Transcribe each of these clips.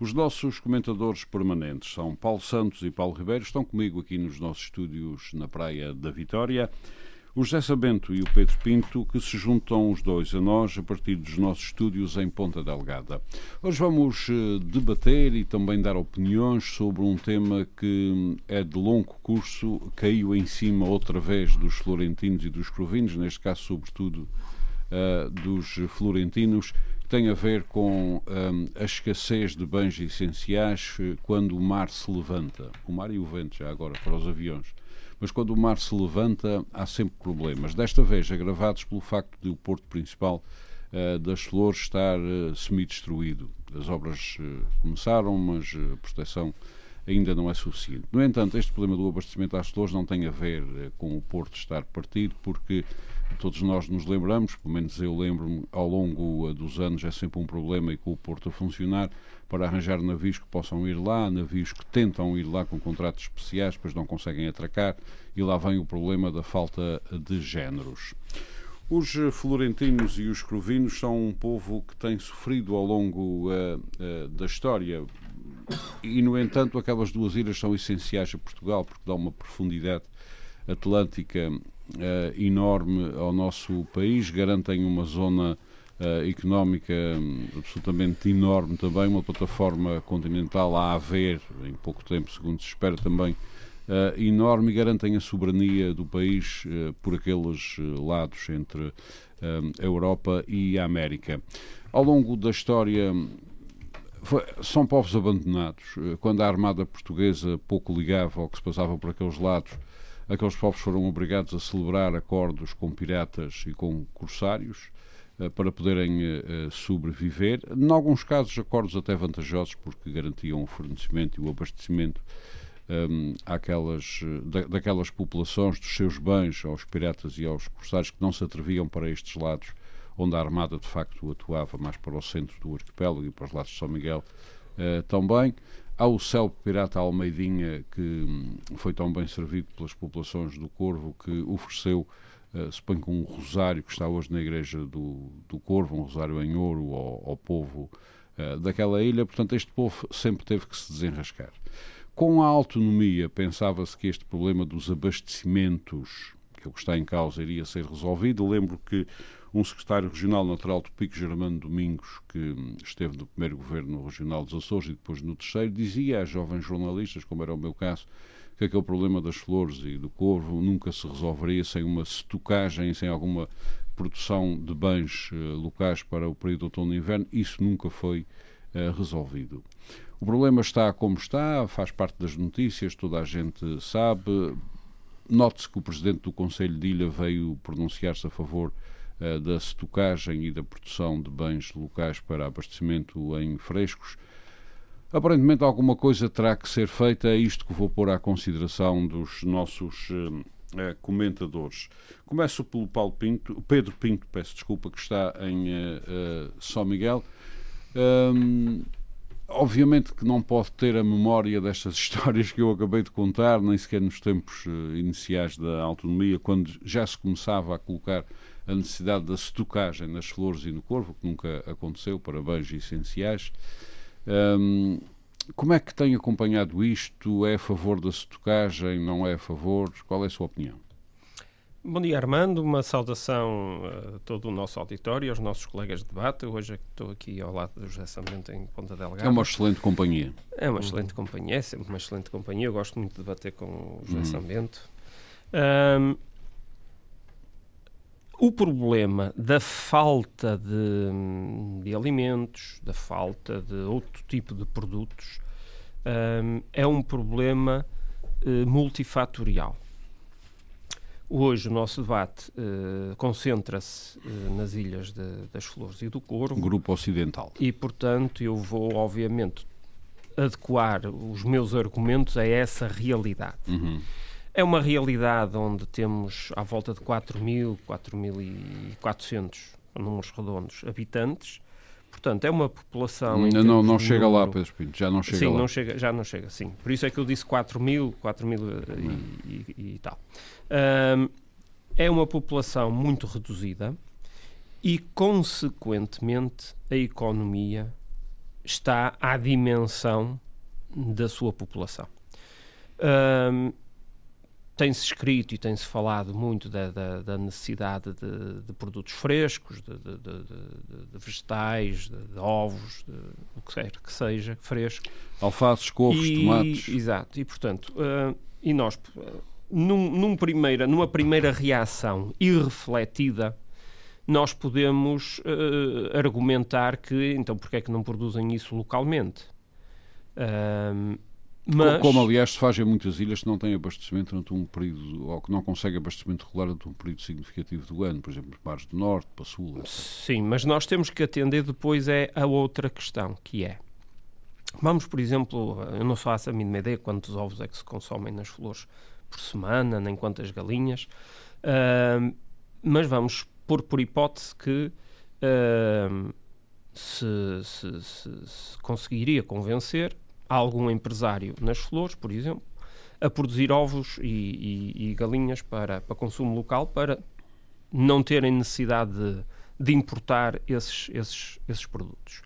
Os nossos comentadores permanentes são Paulo Santos e Paulo Ribeiro, estão comigo aqui nos nossos estúdios na Praia da Vitória. O José Sabento e o Pedro Pinto, que se juntam os dois a nós a partir dos nossos estúdios em Ponta Delgada. Hoje vamos eh, debater e também dar opiniões sobre um tema que é de longo curso, caiu em cima outra vez dos florentinos e dos crovinos, neste caso, sobretudo, uh, dos florentinos, tem a ver com um, a escassez de bens essenciais eh, quando o mar se levanta. O mar e o vento, já agora, para os aviões mas quando o mar se levanta há sempre problemas. Desta vez agravados pelo facto de o porto principal uh, das Flores estar uh, semi-destruído. As obras uh, começaram, mas a proteção ainda não é suficiente. No entanto, este problema do abastecimento às Flores não tem a ver com o porto estar partido, porque todos nós nos lembramos, pelo menos eu lembro-me, ao longo dos anos é sempre um problema e com o porto a funcionar, para arranjar navios que possam ir lá, navios que tentam ir lá com contratos especiais, pois não conseguem atracar, e lá vem o problema da falta de géneros. Os florentinos e os crovinos são um povo que tem sofrido ao longo uh, uh, da história e, no entanto, aquelas duas ilhas são essenciais a Portugal porque dão uma profundidade atlântica enorme ao nosso país, garantem uma zona uh, económica um, absolutamente enorme também, uma plataforma continental a haver em pouco tempo, segundo se espera também, uh, enorme e garantem a soberania do país uh, por aqueles lados entre a Europa e a América. Ao longo da história foi, são povos abandonados. Quando a Armada Portuguesa pouco ligava ao que se passava por aqueles lados, aqueles povos foram obrigados a celebrar acordos com piratas e com corsários. Eh, para poderem eh, eh, sobreviver. Em alguns casos, acordos até vantajosos, porque garantiam o fornecimento e o abastecimento um, àquelas, da, daquelas populações dos seus bens aos piratas e aos corsários que não se atreviam para estes lados, onde a Armada de facto atuava mais para o centro do arquipélago e para os lados de São Miguel uh, também. Há o célebre pirata Almeidinha, que um, foi tão bem servido pelas populações do Corvo, que ofereceu uh, se põe com um rosário que está hoje na igreja do, do Corvo, um rosário em ouro ao, ao povo uh, daquela ilha. Portanto, este povo sempre teve que se desenrascar. Com a autonomia, pensava-se que este problema dos abastecimentos, que é o que está em causa, iria ser resolvido. Lembro que um secretário regional natural do Pico, Germano Domingos, que esteve no primeiro governo regional dos Açores e depois no terceiro, dizia a jovens jornalistas, como era o meu caso, que aquele problema das flores e do corvo nunca se resolveria sem uma estocagem, sem alguma produção de bens uh, locais para o período outono e inverno. Isso nunca foi uh, resolvido. O problema está como está, faz parte das notícias, toda a gente sabe. Note-se que o presidente do Conselho de Ilha veio pronunciar-se a favor uh, da estocagem e da produção de bens locais para abastecimento em frescos. Aparentemente alguma coisa terá que ser feita, é isto que vou pôr à consideração dos nossos uh, comentadores. Começo pelo Paulo Pinto, Pedro Pinto, peço desculpa, que está em São Miguel. Um, obviamente que não pode ter a memória destas histórias que eu acabei de contar, nem sequer nos tempos iniciais da autonomia, quando já se começava a colocar a necessidade da estocagem nas flores e no corvo, que nunca aconteceu para bens essenciais. Um, como é que tem acompanhado isto? É a favor da estocagem? Não é a favor? Qual é a sua opinião? Bom dia, Armando. Uma saudação a todo o nosso auditório, aos nossos colegas de debate. Hoje é estou aqui ao lado do José Samento em Ponta Delgada. É uma excelente companhia. É uma excelente companhia, é sempre uma excelente companhia. Eu gosto muito de debater com o José hum. Samento. Um, o problema da falta de, de, alimentos, da falta de outro tipo de produtos, um, é um problema uh, multifatorial. Hoje o nosso debate uh, concentra-se uh, nas ilhas de, das Flores e do Corvo. Grupo Ocidental. E, portanto, eu vou, obviamente, adequar os meus argumentos a essa realidade. Uhum. É uma realidade onde temos à volta de 4 mil, 4.400, números redondos, habitantes. Portanto, é uma população. Não, não, não chega número... lá, Pedro Pinto, já não chega sim, lá. Não chega, já não chega, sim. Por isso é que eu disse 4 mil, 4 mil e, e, e, tal. Um, é uma população muito reduzida e, consequentemente, a economia está à dimensão da sua população. Um, tem-se escrito e tem-se falado muito da, da, da necessidade de, de, produtos frescos, de, de vegetais, de, ovos, o que quer que seja, fresco. Alfaces, couves, e, tomates. Exato, e portanto, uh, e nós, num, num primeira, numa primeira reação irrefletida, nós podemos uh, argumentar que, então, porque é que não produzem isso localmente? Uh, mas... Como, aliás, se faz em muitas ilhas que não têm abastecimento durante um período, ou que não conseguem abastecimento regular durante um período significativo do ano, por exemplo, mares do Norte, para Sul. Etc. Sim, mas nós temos que atender depois é a outra questão, que é, vamos, por exemplo, eu não faço a mínima ideia quantos ovos é que se consomem nas flores por semana, nem quantas galinhas, uh, mas vamos pôr por hipótese que uh, se, se, se, se conseguiria convencer algum empresário nas flores, por exemplo, a produzir ovos e, e, e galinhas para, para consumo local para não terem necessidade de, de importar esses, esses, esses produtos.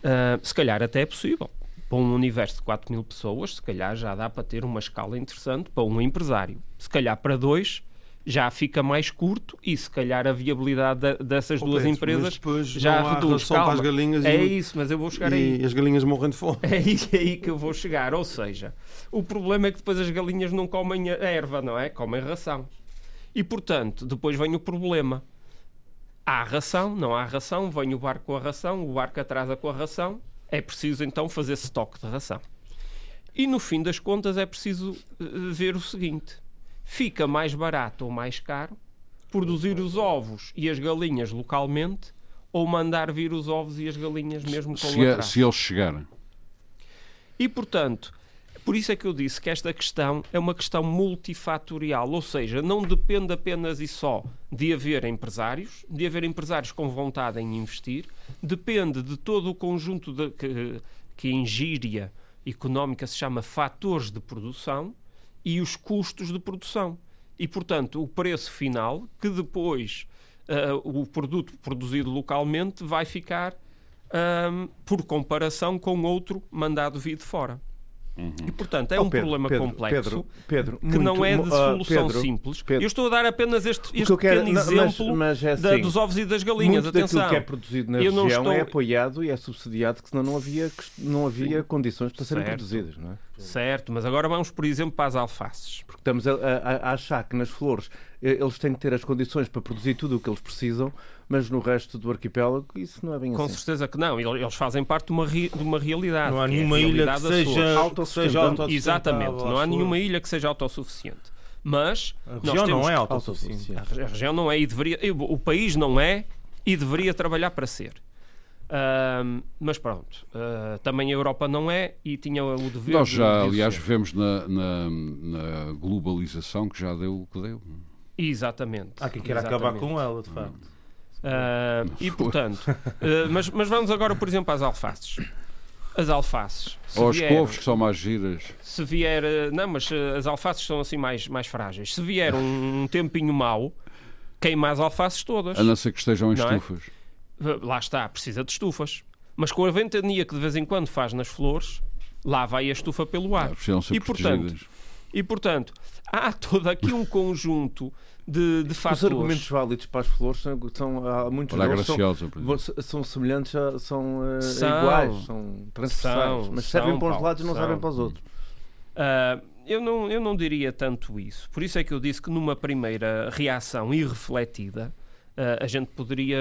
Uh, se calhar até é possível. Para um universo de 4 mil pessoas, se calhar já dá para ter uma escala interessante para um empresário. Se calhar para dois, já fica mais curto e se calhar a viabilidade de, dessas duas empresas já reduz. Calma, para as galinhas é e, isso, mas eu vou chegar e aí. E as galinhas morrem de fome. É aí, é aí que eu vou chegar. Ou seja, o problema é que depois as galinhas não comem a erva, não é? Comem ração. E portanto, depois vem o problema. Há ração, não há ração, vem o barco com a ração, o barco atrasa com a ração, é preciso então fazer estoque de ração. E no fim das contas é preciso eh, ver o seguinte: fica mais barato ou mais caro produzir os ovos e as galinhas localmente ou mandar vir os ovos e as galinhas mesmo com se, é, se eles chegarem. E, portanto, por isso é que eu disse que esta questão é uma questão multifatorial, ou seja, não depende apenas e só de haver empresários, de haver empresários com vontade em investir, depende de todo o conjunto de, que, que em gíria económica se chama fatores de produção, e os custos de produção. E, portanto, o preço final, que depois uh, o produto produzido localmente vai ficar um, por comparação com outro mandado vir de fora. Uhum. E, portanto, é oh, um Pedro, problema Pedro, complexo Pedro, que muito, não é de solução uh, simples. Eu estou a dar apenas este, este pequeno quero, exemplo mas, mas é assim, da, dos ovos e das galinhas. Muito Atenção. que é produzido na eu região estou... é apoiado e é subsidiado, que senão não havia, não havia condições para serem certo. produzidas. Não é? Certo, mas agora vamos, por exemplo, para as alfaces. Porque estamos a, a, a achar que nas flores eh, eles têm que ter as condições para produzir tudo o que eles precisam, mas no resto do arquipélago isso não é bem Com assim. Com certeza que não. Eles fazem parte de uma, de uma realidade. Não há nenhuma é ilha que seja, autossuficiente. Exatamente. Não há nenhuma ilha que seja autossuficiente. Mas a região não é autossuficiente. A região não é e deveria. O país não é e deveria trabalhar para ser. Uh, mas pronto, uh, também a Europa não é e tinha o dever. Nós já, de aliás, vivemos na, na, na, globalização que já deu o que deu. Exatamente. Há quem queira acabar com ela, de facto. Uh, e portanto, mas, mas vamos agora, por exemplo, às alfaces. As alfaces. Ou os couves que são mais giras. Se vier. Não, mas as alfaces são assim mais, mais frágeis. Se vier um, um tempinho mau, queima as alfaces todas. A não ser que estejam em é? estufas. É? Lá está, precisa de estufas. Mas com a ventania que de vez em quando faz nas flores, lá vai a estufa pelo ar. e, portanto, e portanto, há todo aqui um conjunto de, de fatores. Os argumentos válidos para as flores são, são há muitos deles são, são semelhantes, são, uh, são, iguais, são transversais, mas servem são, para uns lados e não servem para os outros. Uh, eu, não, eu não diria tanto isso. Por isso é que eu disse que numa primeira reação irrefletida, Uh, a gente poderia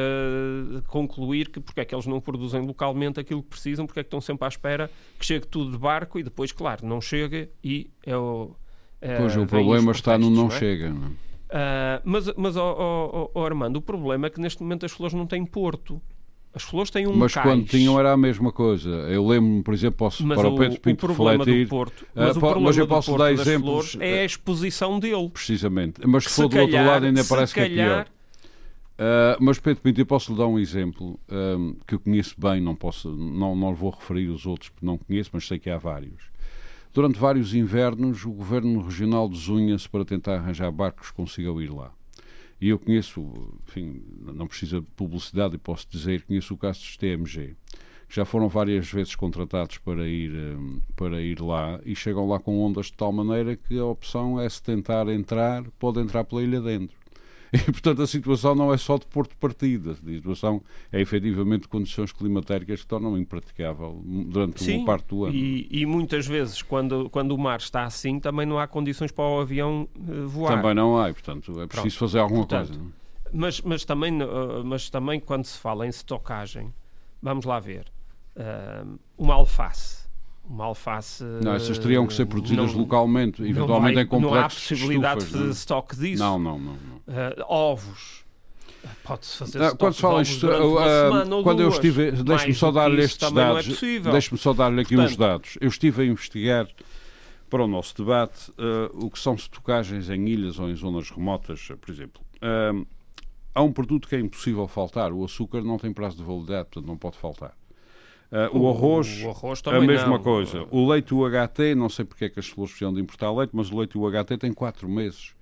concluir que porque é que eles não produzem localmente aquilo que precisam, porque é que estão sempre à espera que chegue tudo de barco e depois, claro, não chega e é o. Uh, pois o problema está no não, é? chega. Não? Uh, mas, mas oh, oh, oh, Armando, o problema é que neste momento as flores não têm porto. As flores têm um Mas cais. quando tinham era a mesma coisa. Eu lembro-me, por exemplo, posso, mas para o, o Pedro Pinto o problema refletir... Do Porto, mas, uh, o mas eu posso dar exemplos... É a exposição dele. Precisamente. Mas se, for do outro lado ainda parece calhar, que é pior. Uh, mas Pedro Pinto, eu posso lhe dar um exemplo um, que eu conheço bem, não posso, não, não vou referir os outros porque não conheço, mas sei que há vários. Durante vários invernos, o governo regional desunha-se para tentar arranjar barcos que consigam ir lá. E eu conheço, enfim, não precisa de publicidade, e posso dizer, conheço o caso dos TMG. Já foram várias vezes contratados para ir, hum, para ir lá e chegam lá com ondas de tal maneira que a opção é se tentar entrar, pode entrar pela ilha dentro. E, portanto, a situação não é só de porto de partida, a situação é efetivamente condições climatéricas que tornam impraticável durante Sim, uma parte do ano. E, e, muitas vezes, quando, quando o mar está assim, também não há condições para o avião uh, voar. Também não há, e, portanto, é preciso Pronto. fazer alguma portanto, coisa. É? Mas, mas, também, uh, mas também, quando se fala em estocagem, vamos lá ver, uh, uma alface uma alface. Não, essas teriam que ser produzidas não, localmente, eventualmente vai, em complexos. Não há possibilidade de, fazer estoque disso. Não, não, não. não. Uh, ovos. Pode-se fazer não, quando fala isto, uh, quando eu estive, deixe-me só dar-lhe estes é dados, é deixe-me só dar-lhe aqui Portanto, uns dados. Eu estive a investigar para o nosso debate o que são estocagens em ilhas ou em zonas remotas, por exemplo. Há um produto que é impossível faltar. O açúcar não tem prazo de validade, portanto não pode faltar. Uh, o, arroz, o arroz a mesma não. coisa. O leite UHT, não sei porque é que as flores precisam de importar leite, mas o leite UHT tem 4 meses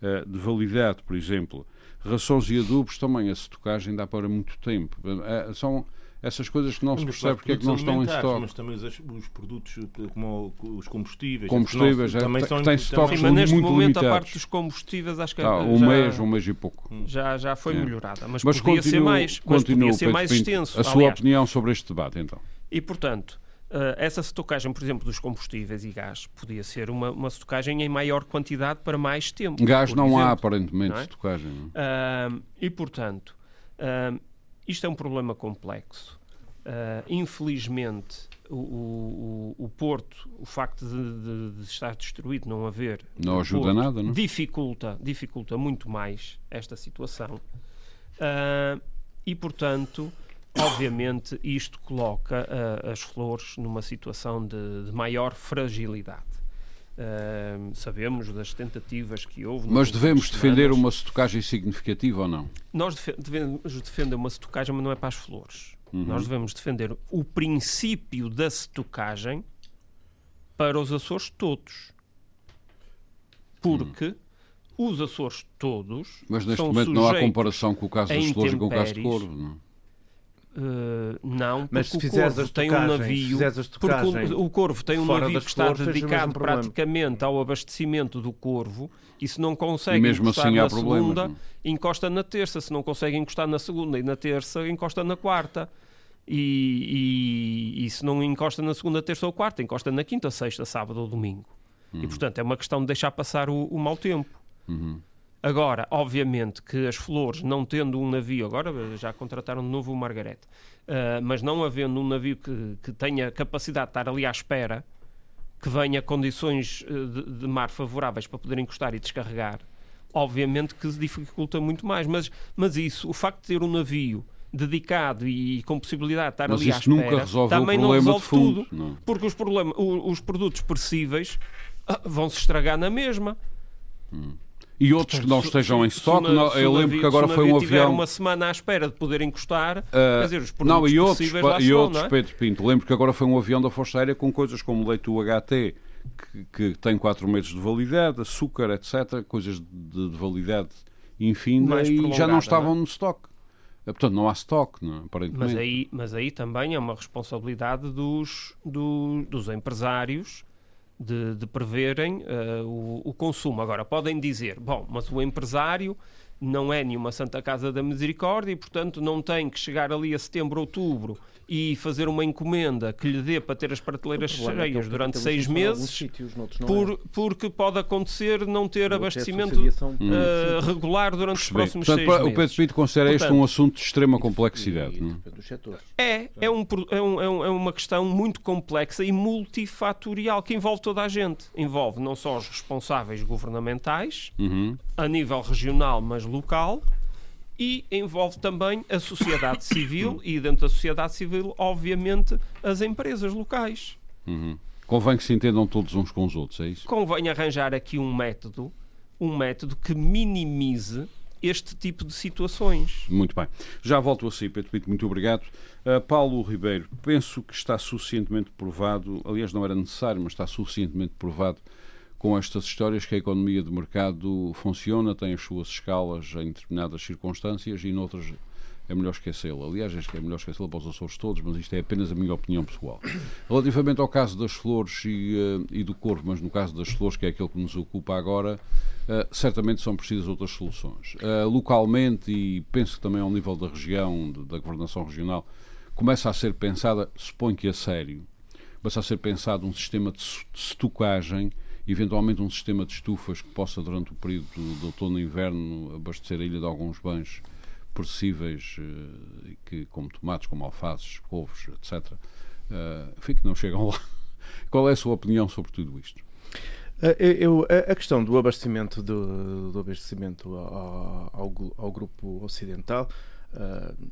uh, de validade, por exemplo. Rações e adubos também, a estocagem dá para muito tempo. Uh, são essas coisas que não se percebe porque é que não estão em estoque. Mas também os, os produtos como os combustíveis. Combustíveis, não, é, também são, têm estoques mas neste muito momento limitados. a parte dos combustíveis acho que tá, um já, mês, um mês e pouco. Já, já foi é. melhorada, mas, mas podia ser mais, mas podia ser mais extenso. A sua aliás. opinião sobre este debate, então? E, portanto, Uh, essa estocagem, por exemplo, dos combustíveis e gás, podia ser uma, uma estocagem em maior quantidade para mais tempo. Gás não exemplo, há, aparentemente, não é? estocagem. Uh, e, portanto, uh, isto é um problema complexo. infelizmente, o, o, o, Porto, o facto de, de, de, estar destruído, não haver. Não ajuda Porto, nada, não? Dificulta, dificulta muito mais esta situação. e, portanto obviamente, isto coloca uh, as flores numa situação de, de maior fragilidade. Uh, sabemos das tentativas que houve. Mas devemos defender uma estocagem significativa ou não? Nós devemos defender uma estocagem, mas não é para as flores. Uhum. Nós devemos defender o princípio da estocagem para os Açores todos. Porque uhum. os Açores todos. Mas neste momento não há comparação com o caso das flores e com o caso de Corvo. Não? Uh, não, mas se o Corvo tem um navio. Porque o, o Corvo tem um navio que está dedicado praticamente ao abastecimento do Corvo e se não consegue mesmo encostar assim na segunda, encosta na terça. Se não consegue encostar na segunda e na terça, encosta na quarta. E, e, e se não encosta na segunda, terça ou quarta, encosta na quinta, sexta, sábado ou domingo. Uhum. E portanto é uma questão de deixar passar o, o mau tempo. Uhum. Agora, obviamente que as flores, não tendo um navio, agora já contrataram de novo o Margaret, uh, mas não havendo um navio que, que tenha capacidade de estar ali à espera, que venha condições ah, de, de mar favoráveis para poder encostar e descarregar, obviamente que se dificulta muito mais. Mas, mas isso, o facto de ter um navio dedicado e com possibilidade de estar mas ali à espera, também não resolve fundo, tudo, não. porque os, problemas, os, os produtos perecíveis uh, vão se estragar na mesma. Hum. E outros que não estejam em estoque, eu lembro que agora foi um avião. uma semana à espera de poder encostar, uh, dizer, os não, e outros, e outros não é? Pedro Pinto, lembro que agora foi um avião da Força Aérea com coisas como leite UHT, que, que tem 4 meses de validade, açúcar, etc., coisas de, de validade infinda e já não estavam não é? no estoque. Eh, portanto, não há estoque, não, é? aparentemente. Mas aí, mas aí também é uma responsabilidade dos, do, dos empresários de, de preverem uh, o, o, consumo. Agora, podem dizer, bom, mas o empresário não é nenhuma Santa Casa da Misericórdia e, portanto, não tem que chegar ali a setembro, outubro e fazer uma encomenda que lhe dê para ter as prateleiras é cheias durante seis meses, sítios, por, é. porque pode acontecer não ter abastecimento uh, regular durante Percebi. os próximos Portanto, seis meses. O Pedro Pinto considera Portanto, este um assunto de extrema complexidade. É? é, é, um, é, um, é uma questão muito complexa e multifatorial que envolve toda a gente. Envolve não só os responsáveis governamentais, uhum. a nível regional, mas local, e envolve também a sociedade civil e dentro da sociedade civil, obviamente, as empresas locais. Uhum. Convém que se entendam todos uns com os outros, é isso? Convém arranjar aqui um método, um método que minimize este tipo de situações. Muito bem. Já volto a si, Pedro Pinto, muito obrigado. Uh, Paulo Ribeiro, penso que está suficientemente provado, aliás não era necessário, mas está suficientemente provado com estas histórias que a economia de mercado funciona, tem as suas escalas em determinadas circunstâncias e noutras é melhor esquecê-la. Aliás, acho que é melhor esquecê-la para os Açores todos, mas isto é apenas a minha opinião pessoal. Relativamente ao caso das flores e, uh, e do corvo, mas no caso das flores, que é aquele que nos ocupa agora, uh, certamente são precisas outras soluções. Uh, localmente, e penso que também ao nível da região, da governação regional, começa a ser pensada, suponho que a sério, começa a ser pensado um sistema de, de estocagem eventualmente um sistema de estufas que possa, durante o período do outono e inverno, abastecer a ilha de alguns bens perecíveis, uh, que, como tomates, como alfaces, couves, etc., eh, enfim, que não chegam lá. Qual é a sua opinião sobre tudo isto? Eh, eu, a questão do abastecimento, do, do abastecimento ao, ao, ao, grupo ocidental,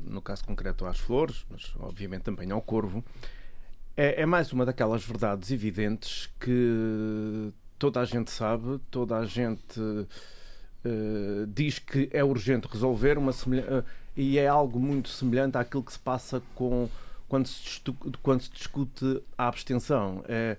no caso concreto às flores, mas obviamente também ao corvo, é, é, mais uma daquelas verdades evidentes que toda a gente sabe, toda a gente uh, diz que é urgente resolver uma uh, e é algo muito semelhante àquilo que se passa com quando se, quando se discute a abstenção. É,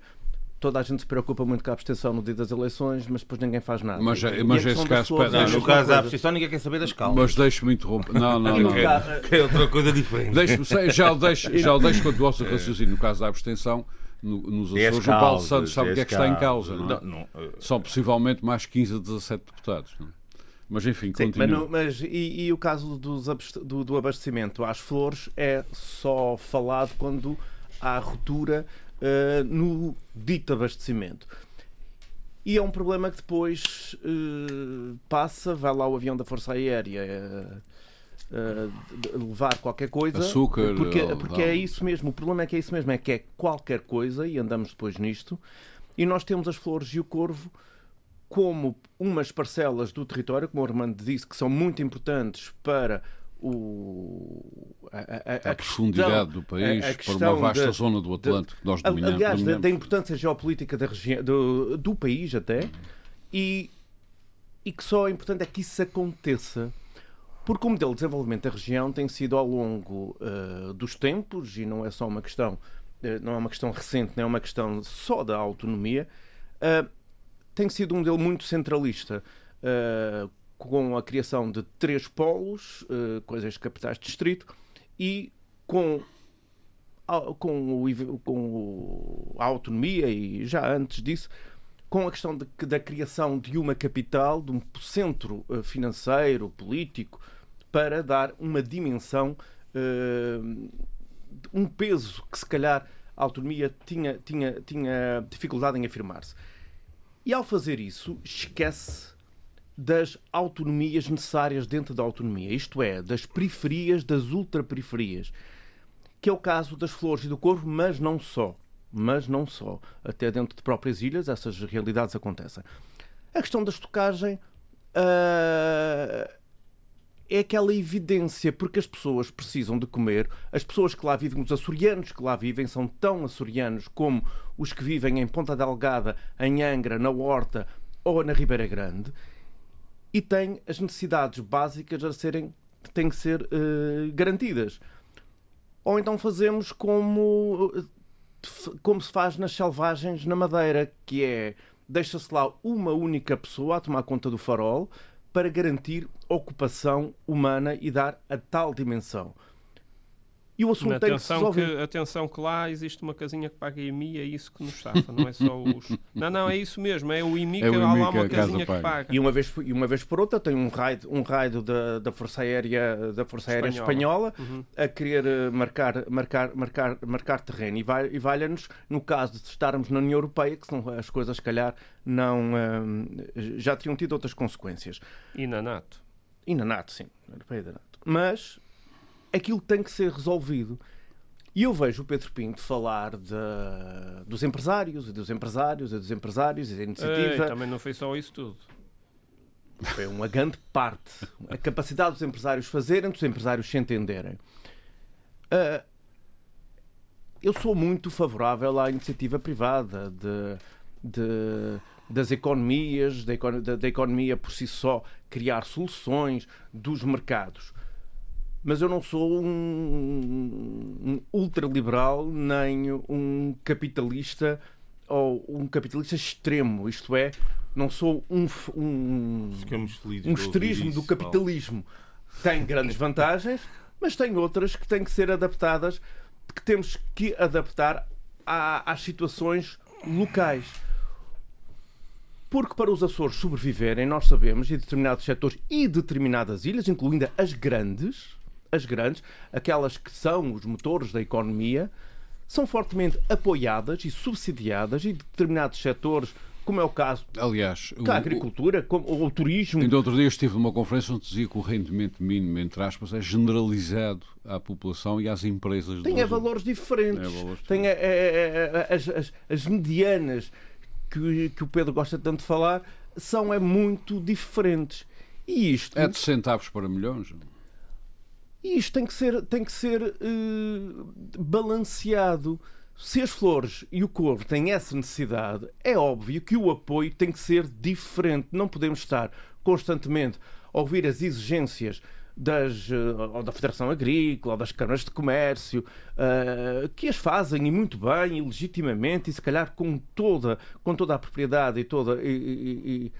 toda a gente se preocupa muito com a abstenção no dia das eleições, mas depois ninguém faz nada. Mas, e, mas esse caso. Não, no caso da abstenção, ninguém quer saber das calmas. Mas deixe-me interromper. Não, não, não. é outra coisa diferente. já o deixo, já o deixo quanto ao seu raciocínio. No caso da abstenção, no, nos Açores, o Paulo Santos sabe o que é que está em causa. Não, é? não, não, São possivelmente mais 15 a 17 deputados. Não? É? Mas enfim, Sim, mas, não, mas e, e, o caso dos, do, do, abastecimento às flores é só falado quando há ruptura uh, no dito abastecimento. E é um problema que depois uh, passa, vai lá o avião da Força Aérea uh, levar qualquer coisa. Açúcar. Porque, porque é isso mesmo, o problema é que é isso mesmo, é que é qualquer coisa, e andamos depois nisto, e nós temos as flores e o corvo como umas parcelas do território, como o Armando disse, que são muito importantes para o, a, a, a, a profundidade do país, para uma vasta de, zona do Atlântico que nós dominamos. Aliás, da, da, importância geopolítica da região, do, do país até, e, e que só é importante é que isso aconteça. Porque o modelo de desenvolvimento da região tem sido ao longo uh, dos tempos, e não é só uma questão, uh, não é uma questão recente, não é uma questão só da autonomia, uh, tem sido um modelo muito centralista, com a criação de três polos, uh, coisas capitais de distrito, e com, com, o, com a autonomia, e já antes disso, com a questão de, da criação de uma capital, de um centro financeiro, político, para dar uma dimensão, um peso que se calhar a autonomia tinha, tinha, tinha dificuldade em afirmar-se. E ao fazer isso, esquece das autonomias necessárias dentro da autonomia, isto é, das periferias, das ultraperiferias, que é o caso das flores e do corvo, mas não só. Mas não só. Até dentro de próprias ilhas essas realidades acontecem. A questão da estocagem uh, é aquela evidência, porque as pessoas precisam de comer. As pessoas que lá vivem, os açorianos que lá vivem, são tão açorianos como os que vivem em Ponta Delgada, em Angra, na Horta ou na Ribeira Grande, e têm as necessidades básicas a serem têm que ser uh, garantidas. Ou então fazemos como, como se faz nas selvagens na Madeira, que é deixa-se lá uma única pessoa a tomar conta do farol, para garantir ocupação humana e dar a tal dimensão. E o assunto tem que se resolver. Que, atenção que lá existe uma casinha que paga IMI, é isso que nos safa, não é só os... Não, não, é isso mesmo, é o IMI é que há lá uma casinha que paga. E uma vez, e uma vez por outra tem um raio, um raio da, da Força Aérea, da Força Aérea Espanhola, Espanhola uhum. a querer eh, marcar, marcar, marcar, marcar terreno. E, vai, e valha-nos, no caso de estarmos na União Europeia, que são as coisas, se calhar, não, uh, já tinham tido outras consequências. E na NATO. E na NATO, sim. Na Europeia da NATO. Mas aquilo tem que ser resolvido. E eu vejo o Pedro Pinto falar de, dos empresários, e dos empresários, e dos empresários, e da iniciativa. Ei, também não foi só isso tudo. Foi uma grande parte. A capacidade dos empresários fazerem, dos empresários se entenderem. Uh, eu sou muito favorável à iniciativa privada, de, de, das economias, da, da, da economia por si só criar soluções, dos mercados mas eu não sou um, um ultraliberal nem um capitalista ou um capitalista extremo, isto é, não sou um, um, um esterismo do capitalismo. Tem grandes vantagens, mas tem outras que têm que ser adaptadas, que temos que adaptar à, às situações locais. Porque para os Açores sobreviverem, nós sabemos, e determinados setores e determinadas ilhas, incluindo as grandes, as grandes, aquelas que são os motores da economia, são fortemente apoiadas e subsidiadas e determinados setores, como é o caso Aliás, da agricultura como, ou o turismo. Ainda outro dia estive numa conferência onde dizia que o rendimento mínimo, entre aspas, é generalizado à população e às empresas. Tem é valores diferentes. É valores Tem é, é, as, as, as, medianas que, que o Pedro gosta tanto de falar são é muito diferentes. E isto... É de centavos para milhões. E isto tem que ser, tem que ser uh, balanceado. Se as flores e o corvo têm essa necessidade, é óbvio que o apoio tem que ser diferente. Não podemos estar constantemente a ouvir as exigências das, uh, ou da Federação Agrícola, ou das câmaras de comércio, uh, que as fazem e muito bem, e legitimamente, e se calhar com toda, com toda a propriedade e toda, e, e,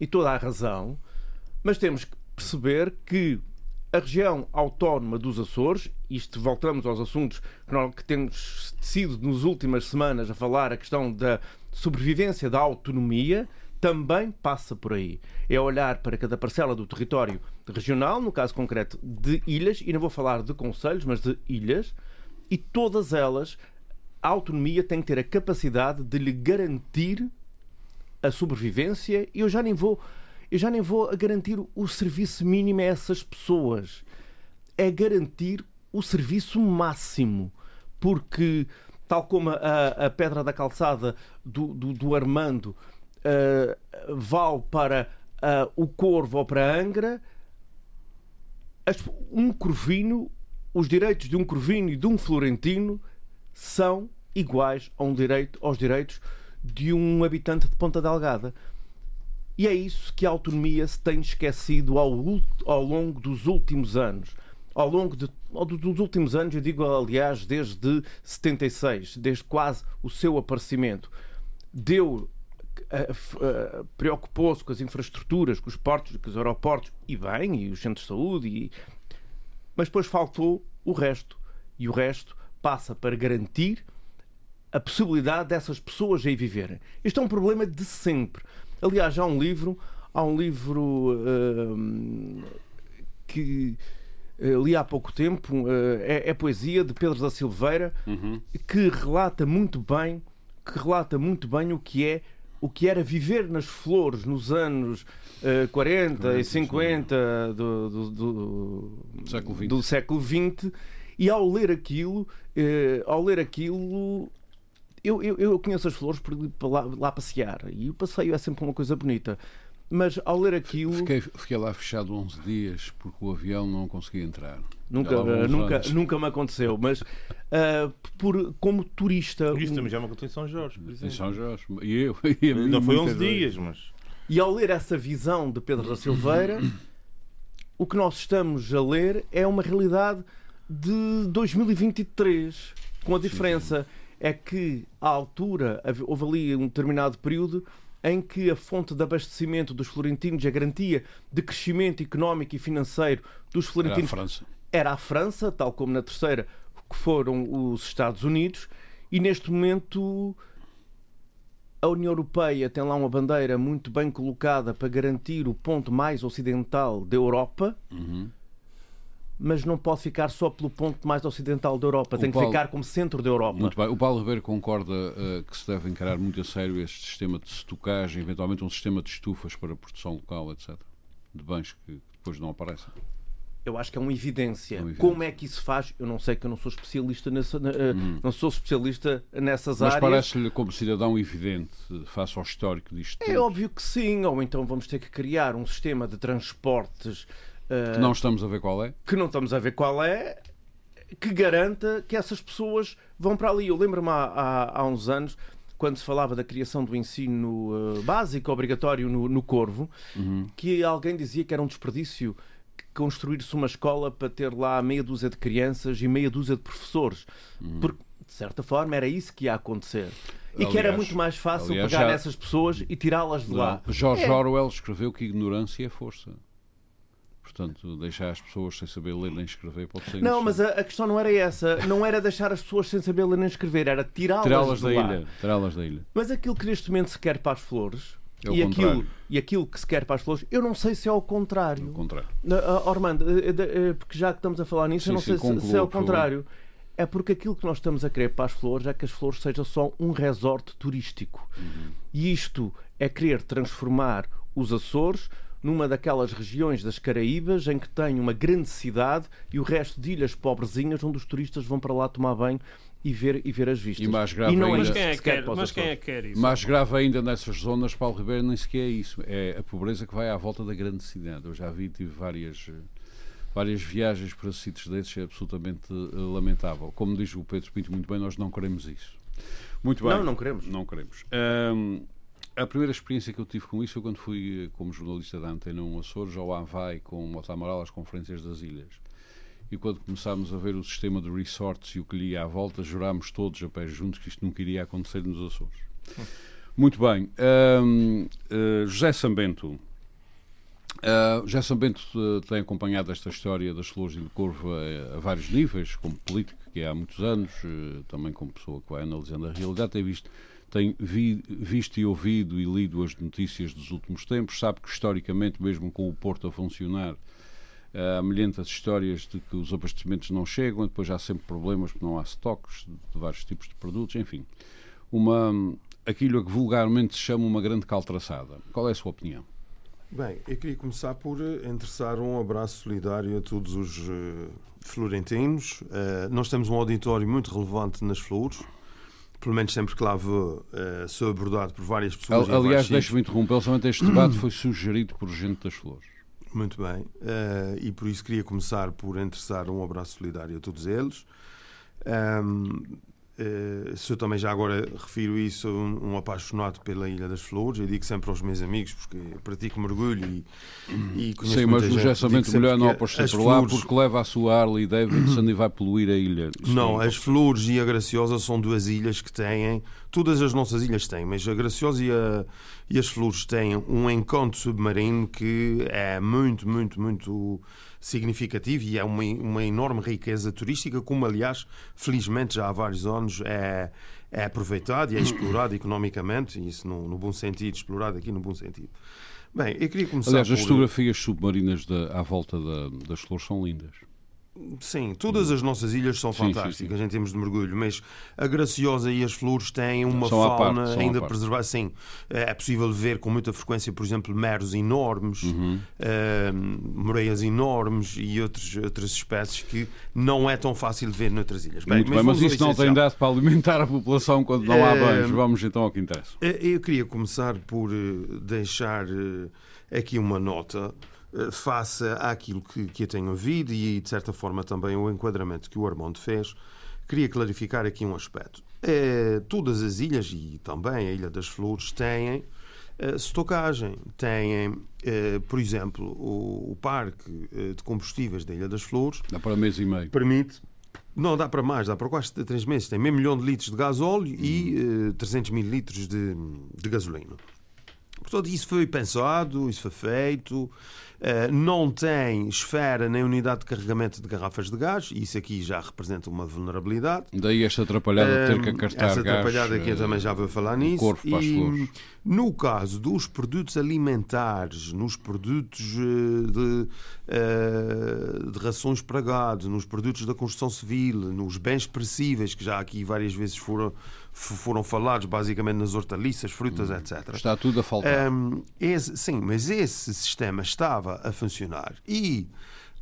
e toda a razão, mas temos que perceber que a região autónoma dos Açores, isto voltamos aos assuntos que, temos sido nas últimas semanas a falar, a questão da sobrevivência da autonomia, também passa por aí. É olhar para cada parcela do território regional, no caso concreto de ilhas, e não vou falar de conselhos, mas de ilhas, e todas elas, a autonomia tem que ter a capacidade de lhe garantir a sobrevivência, e eu já nem vou eu já nem vou garantir o serviço mínimo a essas pessoas. É garantir o serviço máximo. Porque, tal como a, a pedra da calçada do, do, do Armando uh, vale para uh, o Corvo ou para a Angra, um corvino, os direitos de um corvino e de um florentino são iguais a um direito, aos direitos de um habitante de Ponta Delgada. E é isso que a autonomia se tem esquecido ao, ao longo dos últimos anos. Ao longo de, dos últimos anos, eu digo, aliás, desde 76, desde quase o seu aparecimento, deu preocupou-se com as infraestruturas, com os portos, com os aeroportos, e bem, e os centros de saúde, e... mas depois faltou o resto. E o resto passa para garantir a possibilidade dessas pessoas aí viverem. Este é um problema de sempre. Aliás, há um livro, há um livro uh, que uh, li há pouco tempo, uh, é, é, poesia de Pedro da Silveira, uhum. que relata muito bem, que relata muito bem o que é o que era viver nas flores nos anos uh, 40 40 e 50 do, do, do, século XX. do século XX e ao ler aquilo, uh, ao ler aquilo eu, eu, eu conheço as flores por ir lá, lá passear e o passeio é sempre uma coisa bonita. Mas ao ler aquilo. Fiquei, fiquei lá fechado 11 dias porque o avião não conseguia entrar. Nunca, nunca, nunca me aconteceu, mas uh, por, como turista. Isso também já me aconteceu em São Jorge, por exemplo. Em São Jorge. E eu. E não foi 11 dias, mas. E ao ler essa visão de Pedro da Silveira, o que nós estamos a ler é uma realidade de 2023, com a diferença. Sim, sim é que, à altura, houve ali um determinado período em que a fonte de abastecimento dos florentinos, a garantia de crescimento económico e financeiro dos florentinos era a França, era a França tal como na terceira, que foram os Estados Unidos, e neste momento a União Europeia tem lá uma bandeira muito bem colocada para garantir o ponto mais ocidental da Europa. Uhum mas não pode ficar só pelo ponto mais ocidental da Europa, o tem Paulo, que ficar como centro da Europa. Muito bem. O Paulo Ribeiro concorda uh, que se deve encarar muito a sério este sistema de estocagem, eventualmente um sistema de estufas para a produção local, etc. De bens que depois não aparecem. eu acho que é uma evidência. É uma evidência. Como é que isso faz? Eu não sei que eu não sou especialista nessa, eh, não sou especialista nessas Mas áreas. parece-lhe como cidadão evidente, face ao histórico disto É tudo, óbvio que sim, ou então vamos ter que criar um sistema de transportes que não estamos a ver qual é. que não estamos a ver qual é, que garanta que essas pessoas vão para ali. Eu lembro-me há, há, há uns anos, quando se falava da criação do ensino eh, básico, obrigatório no, no Corvo, que alguém dizia que era um desperdício construir-se uma escola para ter lá meia dúzia de crianças e meia dúzia de professores. Porque, de certa forma, era isso que ia acontecer. E que era Aliás- muito mais fácil aliás, pegar já- nessas pessoas e tirá-las de lá. George É. Orwell escreveu que ignorância é força. Portanto, deixar as pessoas sem saber ler nem escrever pode ser Não, mas a, a questão não era essa. Não era deixar as pessoas sem saber ler nem escrever, era tirá-las Tirá-las de da lá. ilha. Tirá-las da ilha. Mas aquilo que neste momento se quer para as flores É o e, aquilo, e aquilo que se quer para as flores, eu não sei se é ao Ao contrário. contrário. Ah, ah, Ormando, eh, eh, eh, porque já que estamos a falar nisso, Sim, eu não sim, sei se- se, é ao contrário. É porque aquilo que nós estamos a querer para as flores é que as flores sejam só um resort turístico. Uhum. E isto é querer transformar os Açores numa daquelas regiões das Caraíbas em que tem uma grande cidade e o resto de ilhas pobrezinhas onde os turistas vão para lá tomar banho e ver, e ver as vistas. E mais grave não ainda- Mas Ainda- quem é que quer mas quem é que quer isso? Mais grave ainda nessas zonas, Paulo Ribeiro, nem sequer é isso. É a pobreza que vai à volta da grande cidade. Eu já vi, tive várias, várias viagens para sítios desses, é absolutamente eh, lamentável. Como diz o Pedro Pinto muito bem, nós não queremos isso. Muito bem. Não, não queremos. Não queremos. Ahm, a primeira experiência que eu tive com isso foi quando fui, eh, como jornalista da Antena 1 Açores, ao Havaí com o Mota Amaral às conferências das ilhas. E quando começámos a ver o sistema de resorts e o que lhe ia à volta, jurámos todos a pé juntos que isto nunca iria acontecer nos Açores. Muito bem. Eh, José Sambento. Ah, José Sambento eh, tem acompanhado esta história das flores e do corvo a vários níveis, como político, que é há muitos anos, eh, também como pessoa que vai analisando a realidade, tem visto, tem vi- visto e ouvido e lido as notícias dos últimos tempos, sabe que historicamente, mesmo com o Porto a funcionar, há milhentas histórias de que os abastecimentos não chegam, depois há sempre problemas porque não há estoques de, de vários tipos de produtos, enfim. Uma, aquilo a que vulgarmente se chama uma grande caltraçada. Qual é a sua opinião? Bem, eu queria começar por eh, endereçar um abraço solidário a todos os eh, florentinos. Eh, nós temos um auditório muito relevante nas flores, pelo menos sempre que lá vou, eh, sou abordado por várias pessoas. Aliás, deixe-me interromper, somente este debate foi sugerido por gente das flores. Muito bem. Eh, e por isso queria começar por endereçar um abraço solidário a todos eles. Ahm, eh, se eu também já agora refiro isso, um, um apaixonado pela Ilha das Flores, eu digo sempre aos meus amigos, porque pratico mergulho e, e conheço Sim, mas o gente, sempre melhor não apostar as por lá flores- porque leva a sua Harley Davidson e vai poluir a ilha. Isso Não, é as Flores e a Graciosa são duas ilhas que têm, todas as nossas ilhas têm, mas a Graciosa e, a- e as Flores têm um encontro submarino que é muito, muito, muito significativo e é uma, uma enorme riqueza turística, como aliás, felizmente já há vários anos é, é aproveitado e é explorado economicamente, e isso no, no bom sentido, explorado aqui no bom sentido. Bem, eu queria começar Aliás, as por- fotografias submarinas da- à volta da- das flores são lindas. Sim, todas as nossas ilhas são Sim, sim, fantásticas em termos de mergulho, mas a Graciosa e as Flores têm uma São fauna parte, ainda preservada. Sim, é possível ver com muita frequência, por exemplo, meros enormes, Uhum. eh, moreias enormes e outros, outras espécies que não é tão fácil de ver noutras ilhas. Muito bem, mas vamos ao isso não tem dado para alimentar a população quando não há Eh, banhos. Vamos então ao que interessa. Eh, Eu queria começar por deixar aqui uma nota face àquilo que, que eu tenho ouvido e, de certa forma, também o enquadramento que o Armando fez. Queria clarificar aqui um aspecto. Eh, todas as ilhas, e também a Ilha das Flores, têm eh, estocagem. Têm, eh, por exemplo, o, o parque eh, de combustíveis da Ilha das Flores Dá para mês e meio. permite. Não, dá para mais, dá para quase 3 meses. Tem meio milhão de litros de gasóleo e eh, 300 mil litros de, de gasolina. Portanto, isso foi pensado, isso foi feito. Eh, não tem esfera nem unidade de carregamento de garrafas de gás. Isso aqui já representa uma vulnerabilidade. Daí esta atrapalhada de ter que acartar Essa gás. atrapalhada aqui eu eh, também já vou falar nisso. corpo para as E, flores. no caso dos produtos alimentares, nos produtos eh, de, de rações para gado, nos produtos da construção civil, nos bens perecíveis, que já aqui várias vezes foram, foram falados, basicamente nas hortaliças, frutas, Hum. etc. Está tudo a faltar. Um, esse- sim, mas esse sistema estava a funcionar e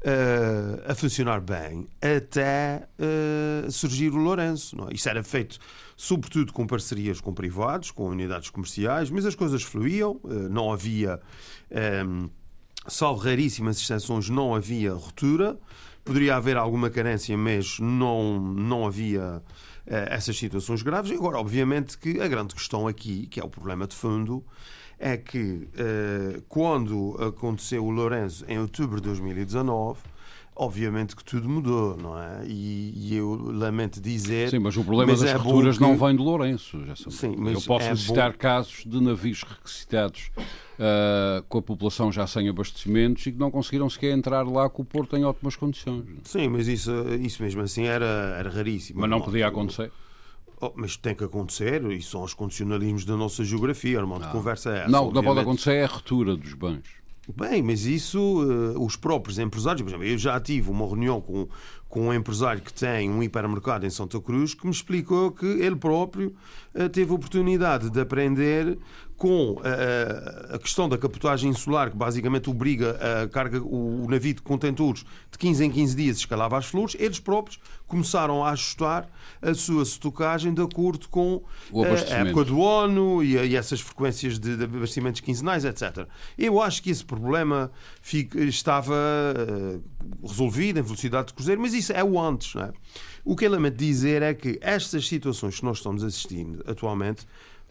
uh, a funcionar bem até uh, surgir o Lourenço. Não é? Isso era feito sobretudo com parcerias com privados, com unidades comerciais, mas as coisas fluíam, uh, não havia, um, salvo raríssimas exceções, não havia ruptura. Poderia haver alguma carência, mas não, não havia essas situações graves. E agora, obviamente, que a grande questão aqui, que é o problema de fundo, é que uh, quando aconteceu o Lourenço em outubro de 2019, obviamente que tudo mudou, não é? E, e, eu lamento dizer. Sim, mas o problema mas das é rupturas que... não vem de Lourenço. Já Sim, mas eu posso é citar bom... casos de navios requisitados uh, com a população já sem abastecimentos e que não conseguiram sequer entrar lá com o porto em ótimas condições. Sim, mas isso, isso mesmo assim era, era raríssimo. Mas não podia acontecer. Oh, mas tem que acontecer, e são os condicionalismos da nossa geografia, irmão, de conversa é essa. Não, o que não pode acontecer é a ruptura dos bens. Bem, mas isso, uh, os próprios empresários, por exemplo, eu já tive uma reunião com, com um empresário que tem um hipermercado em Santa Cruz que me explicou que ele próprio uh, teve oportunidade de aprender com a, eh, a, questão da capotagem insular, que basicamente obriga a carga, o, o navio de contentores de 15 em 15 dias escalava as flores, eles próprios começaram a ajustar a sua estocagem de acordo com eh, a época do ONU e, e essas frequências de, de, abastecimentos quinzenais, etc. Eu acho que esse problema fica, estava uh, resolvido em velocidade de cruzeiro, mas isso é o antes. Não é? O que eu lamento dizer é que estas situações que nós estamos assistindo atualmente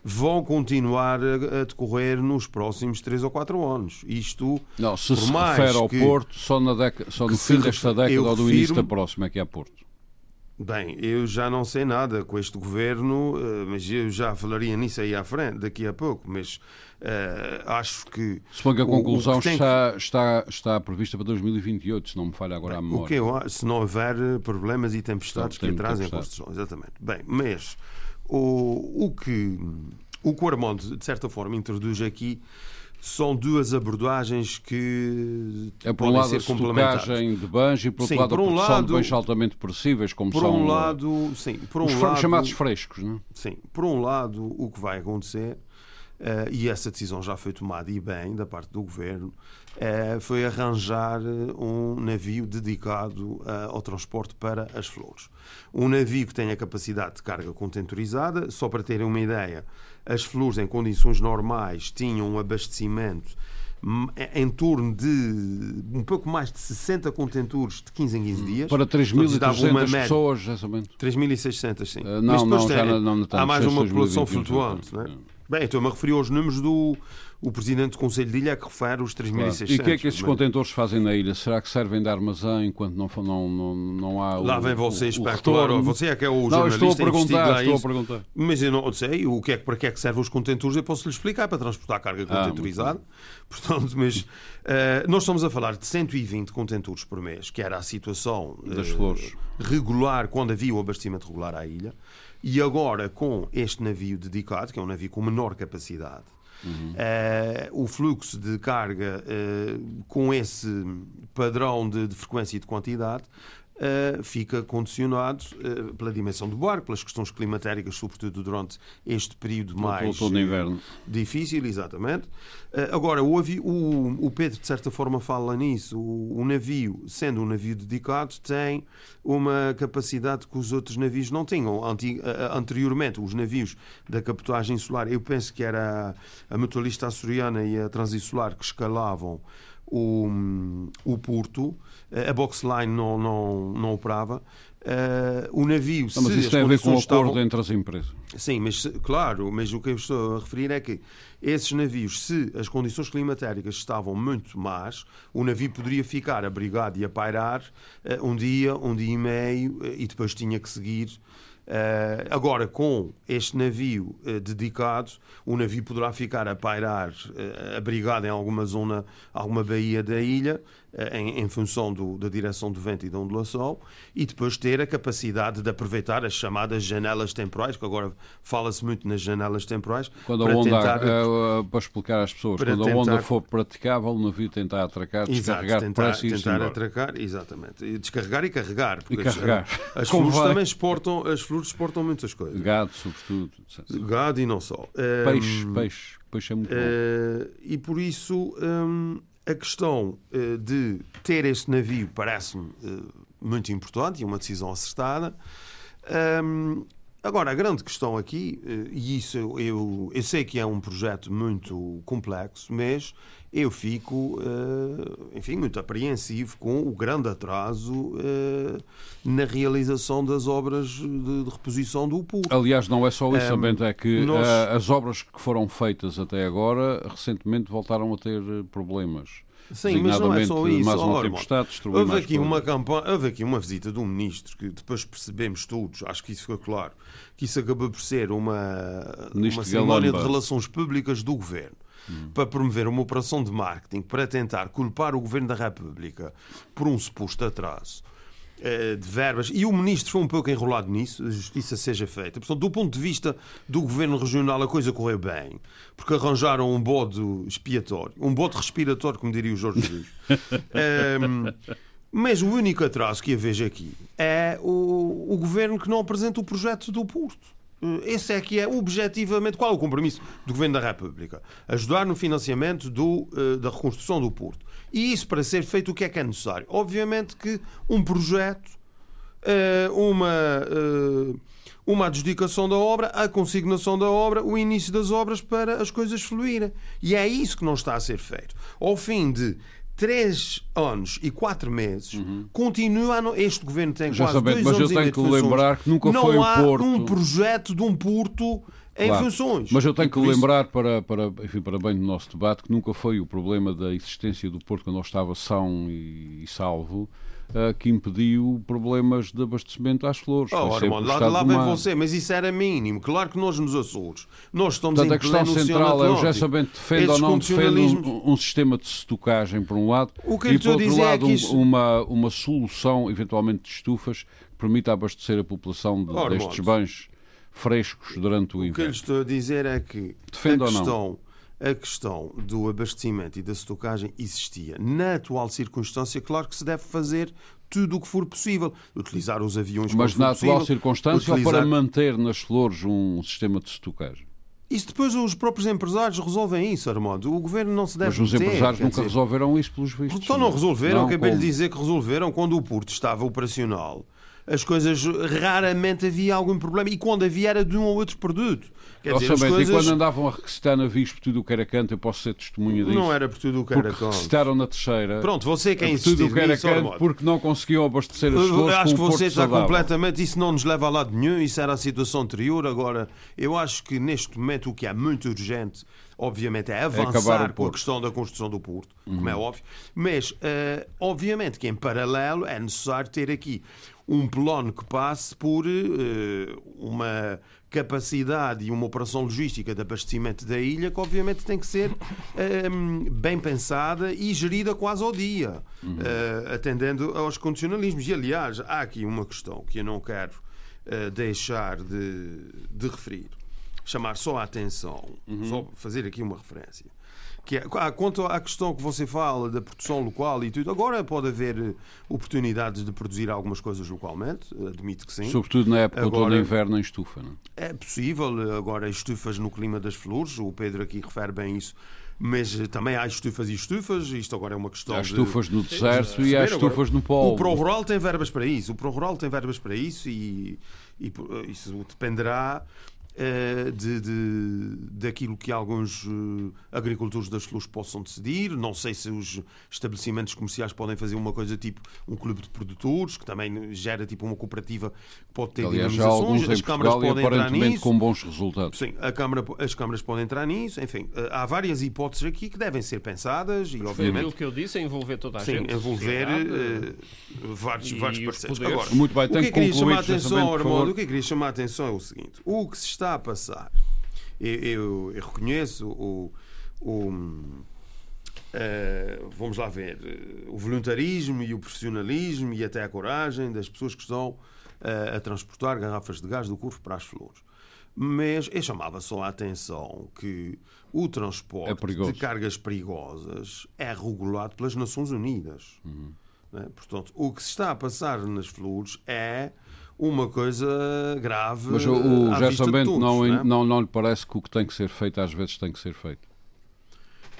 vão continuar a, decorrer nos próximos 3 ou 4 anos. Isto, não, se se refere ao que, Porto, só, na década, só no fim desta década ou do início da próxima é que há Porto. Bem, eu já não sei nada com este governo, eh, mas eu já falaria nisso aí à frente, daqui a pouco, mas uh, acho que... Suponho que a conclusão que está, que... está, está prevista para 2028, se não me falha agora a memória. O que eu se não houver problemas e tempestades que atrasem a construção, exatamente. Bem, mas o, o, que, o que o Armando, de certa forma, introduz aqui são duas abordagens que é, por um lado, ser complementares. de banjo e por outro sim, lado por um a produção lado, de bens altamente perecíveis, como por são um lado, sim, por um os lado, chamados frescos. Não? É? Sim, por um lado, o que vai acontecer, e essa decisão já foi tomada e bem da parte do governo, uh, foi arranjar um navio dedicado ao transporte para as flores. Um navio que tenha capacidade de carga contentorizada, só para terem uma ideia, as flores em condições normais tinham um abastecimento em torno de um pouco mais de 60 contentores de 15 em 15 dias. Para 3.300 pessoas, exatamente. 3.600, sim. Uh, não, não, já não, não, Há mais uma população flutuante, não é? Bem, estou-me a referir aos números do o Presidente do Conselho de Ilha que refere os 3.600. Claro. E o que é que esses contentores fazem na ilha? Será que servem de armazém enquanto não, não, não, não há o Lá vem você, inspector, você é que é o não, jornalista estou a perguntar, estou a perguntar. Mas eu não sei o que é, para que é que servem os contentores, eu posso lhe explicar, para transportar carga contentorizada. Ah, Portanto, mas uh, nós estamos a falar de 120 contentores por mês, que era a situação das uh, regular, quando havia o abastecimento regular à ilha. E agora, com este navio dedicado, que é um navio com menor capacidade, Uhum. Uh, o fluxo de carga uh, com esse padrão de, de, frequência e de quantidade uh, fica condicionado uh, pela dimensão do barco, pelas questões climatéricas, sobretudo durante este período mais todo inverno. difícil, exatamente. Uh, agora, o, o, o, Pedro, de certa forma, fala nisso. O, o, navio, sendo um navio dedicado, tem uma capacidade que os outros navios não tinham. anteriormente, os navios da capotagem insular, eu penso que era a mutualista açoriana e a transinsular que escalavam o, o Porto, eh, a boxline não, não, não operava. Uh, o navio, não, mas isso tem a ver com o acordo estavam... entre as empresas. Sim, mas claro, mas o que eu estou a referir é que esses navios, se as condições climatéricas estavam muito más, o navio poderia ficar abrigado e a pairar uh, um dia, um dia e meio, uh, e depois tinha que seguir Uh, agora, com este navio uh, dedicado, o navio poderá ficar a pairar, uh, abrigado em alguma zona, alguma baía da ilha, em, em, função do, da direção do vento e da ondulação, e depois ter a capacidade de aproveitar as chamadas janelas temporais, que agora fala-se muito nas janelas temporais. Quando a onda, tentar, para explicar às pessoas, quando tentar, a onda for praticável, o navio tentar atracar, descarregar exato, tentar, e tentar atracar, exatamente. E descarregar e carregar. Porque e carregar. As, as flores também exportam, as flores exportam muitas coisas. Gado, sobretudo. Gado e não só. Peixe, um, peixe. Peixe é muito bom. Uh, e por isso um, a questão eh, de ter este navio parece-me eh, muito importante e uma decisão acertada. Agora, a grande questão aqui, eh, e isso eu, eu sei que é um projeto muito complexo, mas eu fico, eh, enfim, muito apreensivo com o grande atraso eh, na realização das obras de, reposição do Porto. Aliás, não é só isso, também é que nós- ah, as obras que foram feitas até agora recentemente voltaram a ter eh, problemas. Sim, mas não é só isso. mais uma tempestade Houve aqui, coisas. uma campanha, houve aqui uma visita de um ministro que depois percebemos todos, acho que isso ficou claro, que isso acabou por ser uma, Ministro uma cerimónia de relações públicas do governo para promover uma operação de marketing para tentar culpar o governo da República por um suposto atraso eh, de verbas e o ministro foi um pouco enrolado nisso, a justiça seja feita. Portanto, do ponto de vista do governo regional, a coisa correu bem, porque arranjaram um bode expiatório, um bode respiratório, como diria o Jorge Jesus. Ehm, mas o único atraso que eu vejo aqui é o, o governo que não apresenta o projeto do Porto. Eh, Esse é que é objetivamente qual é o compromisso do Governo da República? Ajudar no financiamento do, eh, da reconstrução do Porto. E isso para ser feito o que é que é necessário? Obviamente que um projeto, eh, uma, uma adjudicação da obra, a consignação da obra, o início das obras para as coisas fluírem. E é isso que não está a ser feito. Ao fim de três anos e quatro meses, continua a não... Este governo tem Já quase sabendo, dois mas eu anos e tenho que lembrar que nunca não foi o há Porto. um projeto de um Porto em Claro. funções. Mas eu tenho que isso- lembrar, para, para, enfim, para bem do nosso debate, que nunca foi o problema da existência do Porto quando ele estava são e, e salvo ah, que impediu problemas de abastecimento às flores. Oh, Armando, o lá, lá vem você, mas isso era mínimo. Claro que nós nos Açores, nós estamos Portanto, em a questão central é o José. Sabente defende ou não defende um, um sistema de estocagem, por um lado, O que e por outro é lado, um- isso- uma, uma solução, eventualmente de estufas, que permita abastecer a população de- destes bães frescos durante o O que eu lhe inverno. estou a dizer é que Defende a ou não? questão, a questão do abastecimento e da estocagem existia. Na atual circunstância, claro que se deve fazer tudo o que for possível. Utilizar os aviões Mas na atual possível, circunstância ou utilizar- para manter nas flores um sistema de estocagem? Isso depois os próprios empresários resolvem isso, Armando. O governo não se deve Mas os meter, empresários nunca dizer, resolveram isso pelos vistos. Então não resolveram, Não, acabei de dizer que resolveram quando o Porto estava operacional. As coisas raramente havia algum problema e quando havia era de um ou outro produto. Quer dizer, Sabete, coisas E quando andavam a requisitar navios por tudo o que era canto, eu posso ser testemunha disso. não era por tudo o que era porque canto. requisitaram na terceira. Pronto, você quem por tudo insistiu o que era canto, porque não conseguiam abastecer as Eu flores acho que um você está saudável. completamente. Isso não nos leva a lado nenhum. Isso era a situação anterior. Agora, eu acho que neste momento o que é muito urgente, obviamente, é acabar avançar com a. Uhum. questão da construção do Porto, como é óbvio. Mas, eh, obviamente, que em paralelo é necessário ter aqui um plano que passe por eh, uma capacidade e uma operação logística de abastecimento da ilha que obviamente tem que ser eh, bem pensada e gerida quase ao dia, eh, atendendo aos condicionalismos. E aliás, há aqui uma questão que eu não quero eh, deixar de, de referir, chamar só a atenção, só fazer aqui uma referência. Que é, quanto à questão que você fala da produção local e tudo, agora pode haver eh, oportunidades de produzir algumas coisas localmente, admito que sim. Sobretudo na época Agora- de inverno em estufa. Não? é? É possível, agora estufas no clima das flores, o Pedro aqui refere bem isso, mas eh, também há estufas e estufas, isto agora é uma questão Há de- estufas no deserto e há perceber. Agora, estufas no polo. O Pro Rural tem verbas para isso, o Pro Rural tem verbas para isso e, e isso dependerá eh, de, de- daquilo que alguns eh, agricultores das flores possam decidir. Não sei se os estabelecimentos comerciais podem fazer uma coisa tipo um clube de produtores, que também gera tipo uma cooperativa que pode ter Aliás, dinamizações. As câmaras Portugal podem entrar nisso. com bons resultados. Sim, a Câmara, as câmaras podem entrar nisso, enfim, eh, há várias hipóteses aqui que devem ser pensadas e, Foi obviamente, aquilo que eu disse, é envolver toda a sim, gente. envolver eh, vários, vários os parceiros. Agora, Muito bem, o que eu que queria chamar a atenção, Armando, o que eu queria chamar a atenção é o seguinte: o que se está a passar, eu, eu- eu reconheço o. o eh, vamos lá ver, eh, o voluntarismo e o profissionalismo e até a coragem das pessoas que estão eh, a transportar garrafas de gás do Curvo para as flores. Mas eu chamava só a atenção que o É transporte perigoso. de cargas perigosas é regulado pelas Nações Unidas. Uhum. né? Portanto, o que se está a passar nas flores é uma coisa grave. Mas o, o Gerson Bento todos, não, né? não, não lhe parece que o que tem que ser feito às vezes tem que ser feito.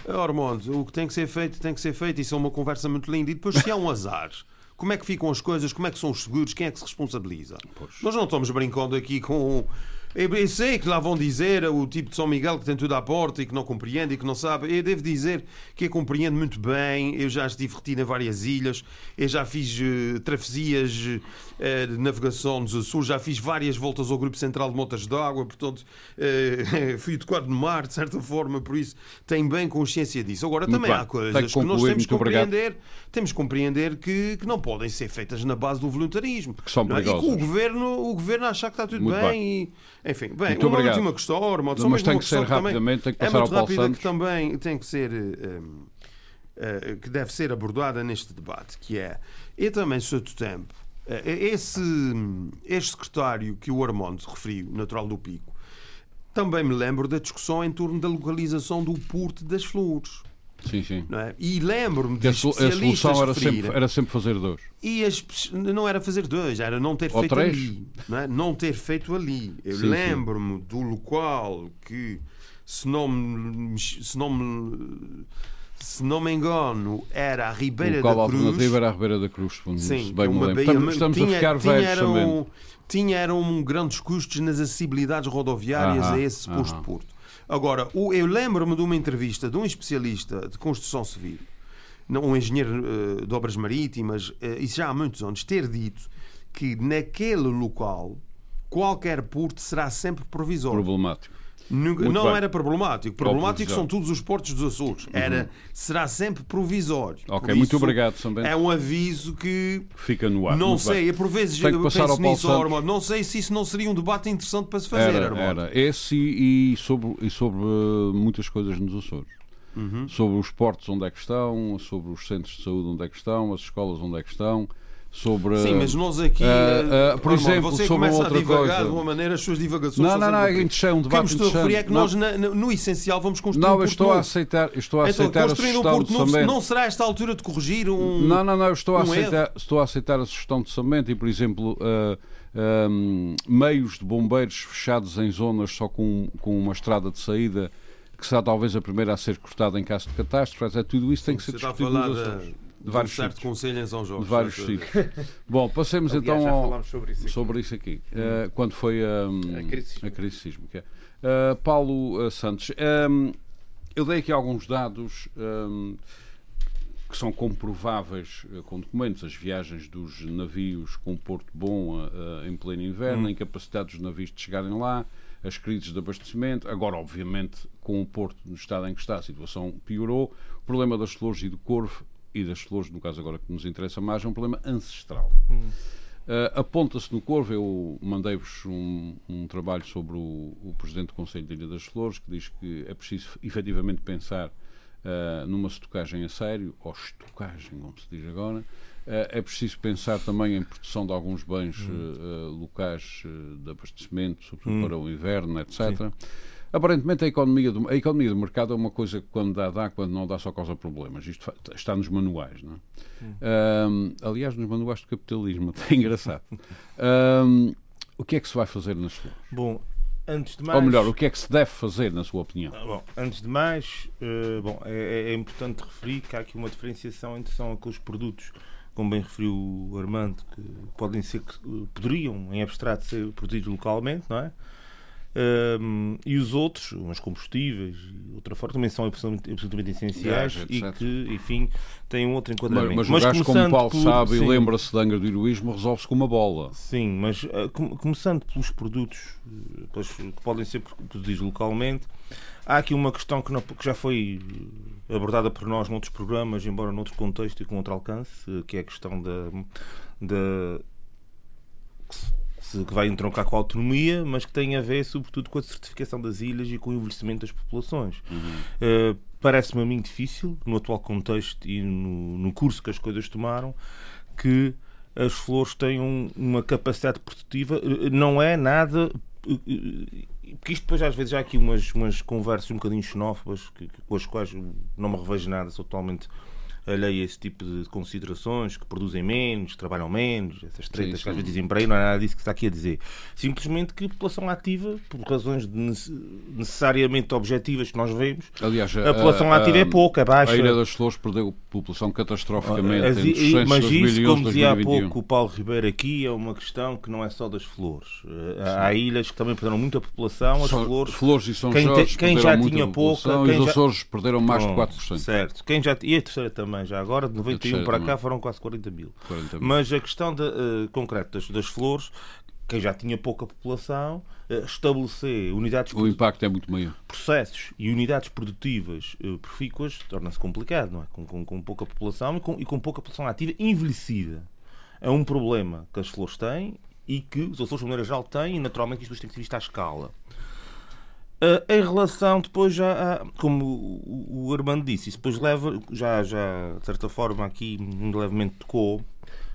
Ormond, o que tem que ser feito, tem que ser feito. Isso é uma conversa muito linda. E depois, se há um azar, como é que ficam as coisas? Como é que são os seguros? Quem é que se responsabiliza? Nós não estamos brincando aqui com. Eu sei que lá vão dizer o tipo de São Miguel que tem tudo à porta e que não compreende e que não sabe. Eu devo dizer que eu compreendo muito bem. Eu já estive retido em várias ilhas, eu já fiz uh, travessias uh, de navegação nos Açores, já fiz várias voltas ao Grupo Central de Motas d'Água, portanto uh, fui educado no mar, de certa forma, por isso tenho bem consciência disso. Agora Muito também bem. há coisas que, que nós concluir. temos que obrigado. compreender, temos que compreender que, que não podem ser feitas na base do voluntarismo. Que são Não é? E que perigosas. o governo, o governo acha que está tudo Muito bem, e enfim, bem, Muito uma obrigado. última questão, só Mas tem uma que ser também rapidamente, tem que é passar ao muito Paulo rápida Santos. que também tem que ser eh, eh, que deve ser abordada neste debate, que é eu também sou do tempo eh, esse este secretário que o Armando referiu, natural do Pico, também me lembro da discussão em torno da localização do porto das flores. Sim, sim. É? E lembro-me de a, a solução era referirem- sempre, era sempre fazer dois. e as não era fazer dois, era não ter Ou feito três. ali. Não, é? não ter feito ali. Eu lembro-me do local que, se não me, se não me, se não me engano, era a O Ribeira local da Cruz. alternativo era a Ribeira da Cruz, Sim, bem me uma lembro. baía- Estamos, estamos a tinha- ficar tinha velhos eram- também. Tinha eram grandes custos nas acessibilidades rodoviárias Aham, a esse posto de Porto. Agora, eu lembro-me de uma entrevista de um especialista de construção civil, um engenheiro eh, de obras marítimas, eh, isso já há muitos anos, ter dito que naquele local qualquer porto será sempre provisório. Problemático. Nunca- não bem. era problemático. Problemático são todos os portos dos Açores. Era, será sempre provisório. Ok, Por muito obrigado, São Bento. É um aviso que Fica no ar. não Muito bem. sei, eu por vezes Tenho eu passar penso nisso. Armando. Não sei se isso não seria um debate interessante para se fazer, Era, Armando. era. Esse e, e sobre, e sobre uh, muitas coisas nos Açores. Uhum. Sobre os portos onde é que estão, sobre os centros de saúde onde é que estão, as escolas onde é que estão, sobre... Sim, mas nós aqui, eh, ah, por Armando, exemplo, você sobre começa outra a divagar coisa. de uma maneira, as suas divagações Não, não, não, é interessante, um O que eu debate me estou a referir é que interessante. nós, na- no, no essencial, vamos construir Não, um eu Porto estou a aceitar, eu estou a Então, aceitar a um sugestão Porto de Novo São Bento. não será esta altura de corrigir um... Não, não, não, eu estou a, um aceitar, estou a aceitar a sugestão de Samento e, por exemplo, ah, ah, meios de bombeiros fechados em zonas só com, com uma estrada de saída que será talvez a primeira a ser cortada em caso de catástrofe, é tudo isso tem que ser Você está a discutido falar de, vários um certo sítios. conselho em São Jorge. De vários sítios. Bom, passemos Aliás, então já ao, falámos sobre isso aqui. sobre isso aqui. Uh, quando foi um, A crise sísmica. a crise sísmica. Uh, Paulo uh, Santos, um, eu dei aqui alguns dados um, que são comprováveis uh, com documentos. As viagens dos navios com Porto Bom em pleno inverno, a incapacidade dos navios de chegarem lá, as crises de abastecimento. Agora, obviamente, com o Porto no estado em que está, a situação piorou. O problema das flores e do corvo e das flores, no caso agora que nos interessa mais, é um problema ancestral. Uh, Aponta-se no Corvo, eu mandei-vos um, um trabalho sobre o, o Presidente do Conselho de Ilha das Flores, que diz que é preciso efetivamente pensar uh, numa estocagem a sério, ou estocagem, como se diz agora. Uh, é preciso pensar também em proteção de alguns bens uh, locais de abastecimento, sobretudo para o inverno, etc. Aparentemente a economia, do, a economia do mercado é uma coisa que quando dá, dá, quando não dá só causa problemas. Isto está nos manuais, não é? Ahm, aliás, nos manuais do capitalismo, até é engraçado. Ahm, o que é que se vai fazer nas flores? Bom, antes de mais. Ou melhor, o que é que se deve fazer, na sua opinião? Ah, Bom, antes de mais, eh, bom, é, é importante referir que há aqui uma diferenciação entre são aqueles produtos, como bem referiu o Armando, que podem ser, eh, poderiam, em abstrato, ser produzidos localmente, não é? Ehm, e os outros, os combustíveis e outra forma, também são absolutamente, absolutamente essenciais Gás, e que, enfim, têm um outro Mas, enquadramento. mas o gajo, como o Paulo por- sabe e sim. lembra-se da Angra do Heroísmo, resolve-se com uma bola. Sim, mas eh, com- começando pelos produtos eh, pelos- que podem ser produzidos localmente, há aqui uma questão que, não- que já foi eh, abordada por nós noutros programas, embora noutro contexto e com outro alcance, eh, que é a questão da, da se- que vai entroncar com a autonomia, mas que tem a ver sobretudo com a certificação das ilhas e com o envelhecimento das populações. Uh, Parece-me a mim difícil, no atual contexto e no, no curso que as coisas tomaram, que as flores tenham uma capacidade produtiva. Uh, Não é nada. Porque isto depois às vezes há aqui umas, umas conversas um bocadinho xenófobas que, com as quais não me revejo nada, sou totalmente alheio a esse tipo de considerações, que produzem menos, trabalham menos, essas tretas sim, que às vezes dizem para aí, não é nada disso que está aqui a dizer. Simplesmente que a população ativa, por razões necessariamente objetivas que nós vemos, Aliás, a, a população a, ativa é pouca, é baixa. A Ilha das Flores perdeu população catastroficamente As, entre Mas isso, como dizia há pouco o Paulo Ribeiro aqui, é uma questão que não é só das flores. Eh, sim. Há ilhas que também perderam muita população, as Só, flores... Flores e São quem, Jorge quem já tinha pouca... Quem e os Açores já... perderam mais Pronto, de 4%. Certo. Quem já, e a terceira também, já agora, de 91 para também. cá foram quase 40 mil. 40 mil. Mas a questão de, uh, concreta das, das flores, quem já tinha pouca população, uh, estabelecer unidades... O impacto é muito maior. Processos e unidades produtivas uh, profícuas torna-se complicado, não é? Com, com, com, pouca população e com, e com pouca população ativa envelhecida. É um problema que as flores têm e que os Açores, de maneira geral, têm e naturalmente isto tem que ser visto à escala. Uh, em relação depois já a, como o, o Armando disse, isso depois leva, já, já de certa forma aqui levemente tocou,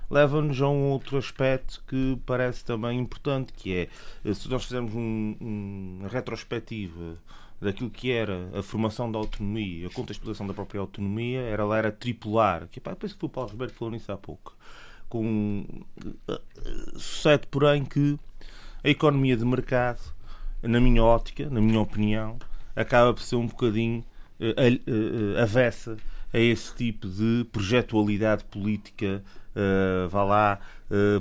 leva-nos a um outro aspecto que parece também importante, que é eh, se nós fizermos um, um, uma retrospectiva daquilo que era a formação da autonomia, a contextualização da própria autonomia, era, ela era tripular, que pá, penso que foi o Paulo Ribeiro que falou nisso há pouco. Com, eh, sucede, porém, que a economia de mercado na minha ótica, na minha opinião, acaba por ser um bocadinho uh, avessa a esse tipo de projetualidade política, vá lá,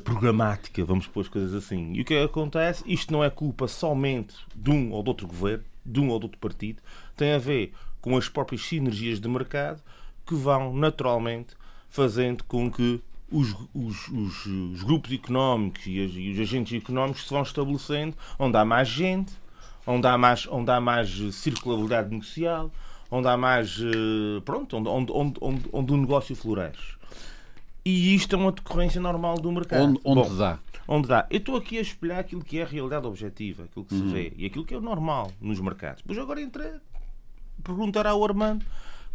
programática, vamos pôr as coisas assim. E o que é acontece? Isto não é culpa somente de um ou de outro governo, de um ou de outro partido, tem a ver com as próprias sinergias de mercado que vão naturalmente fazendo com que os, os, os, os grupos económicos e, as, e, os agentes económicos se vão estabelecendo onde há mais gente, onde há mais, onde há mais circularidade negocial, onde há mais. Eh, pronto, onde, onde, onde, onde, onde o negócio floresce. E isto é uma decorrência normal do mercado. Onde, onde Bom, dá. Onde dá. Eu estou aqui a espelhar aquilo que é a realidade objetiva, aquilo que uhum. se vê e aquilo que é o normal nos mercados. Pois agora entra perguntar ao Armando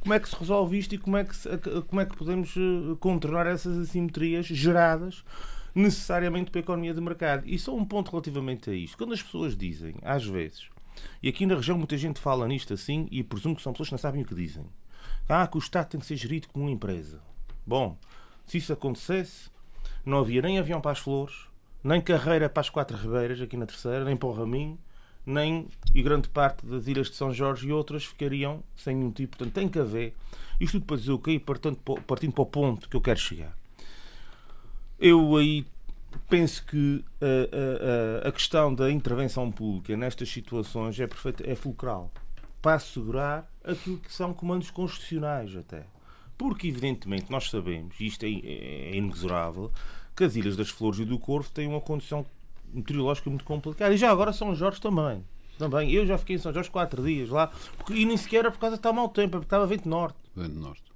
como é que se resolve isto e como é que, se, como é que podemos eh, contornar essas assimetrias geradas necessariamente pela economia de mercado. E só um ponto relativamente a isto. Quando as pessoas dizem, às vezes, e aqui na região muita gente fala nisto assim, e presumo que são pessoas que não sabem o que dizem. Ah, que o Estado tem que ser gerido como uma empresa. Bom, se isso acontecesse, não havia nem avião para as flores, nem carreira para as quatro ribeiras aqui na terceira, nem para o Raminho, nem e grande parte das ilhas de São Jorge e outras ficariam sem nenhum tipo. Portanto, tem que haver. Isto tudo para dizer o quê? Partindo, partindo para o ponto que eu quero chegar. Eu aí penso que a, a, a questão da intervenção pública nestas situações é, perfeita, é fulcral para assegurar aquilo que são comandos constitucionais até. Porque, evidentemente, nós sabemos, e isto é, é inexorável, que as Ilhas das Flores e do Corvo têm uma condição meteorológica muito complicada. E já agora São Jorge também. Também. Eu já fiquei em São Jorge quatro dias lá, porque, e nem sequer era por causa de estar mau tempo, é porque estava vento norte. Vento norte.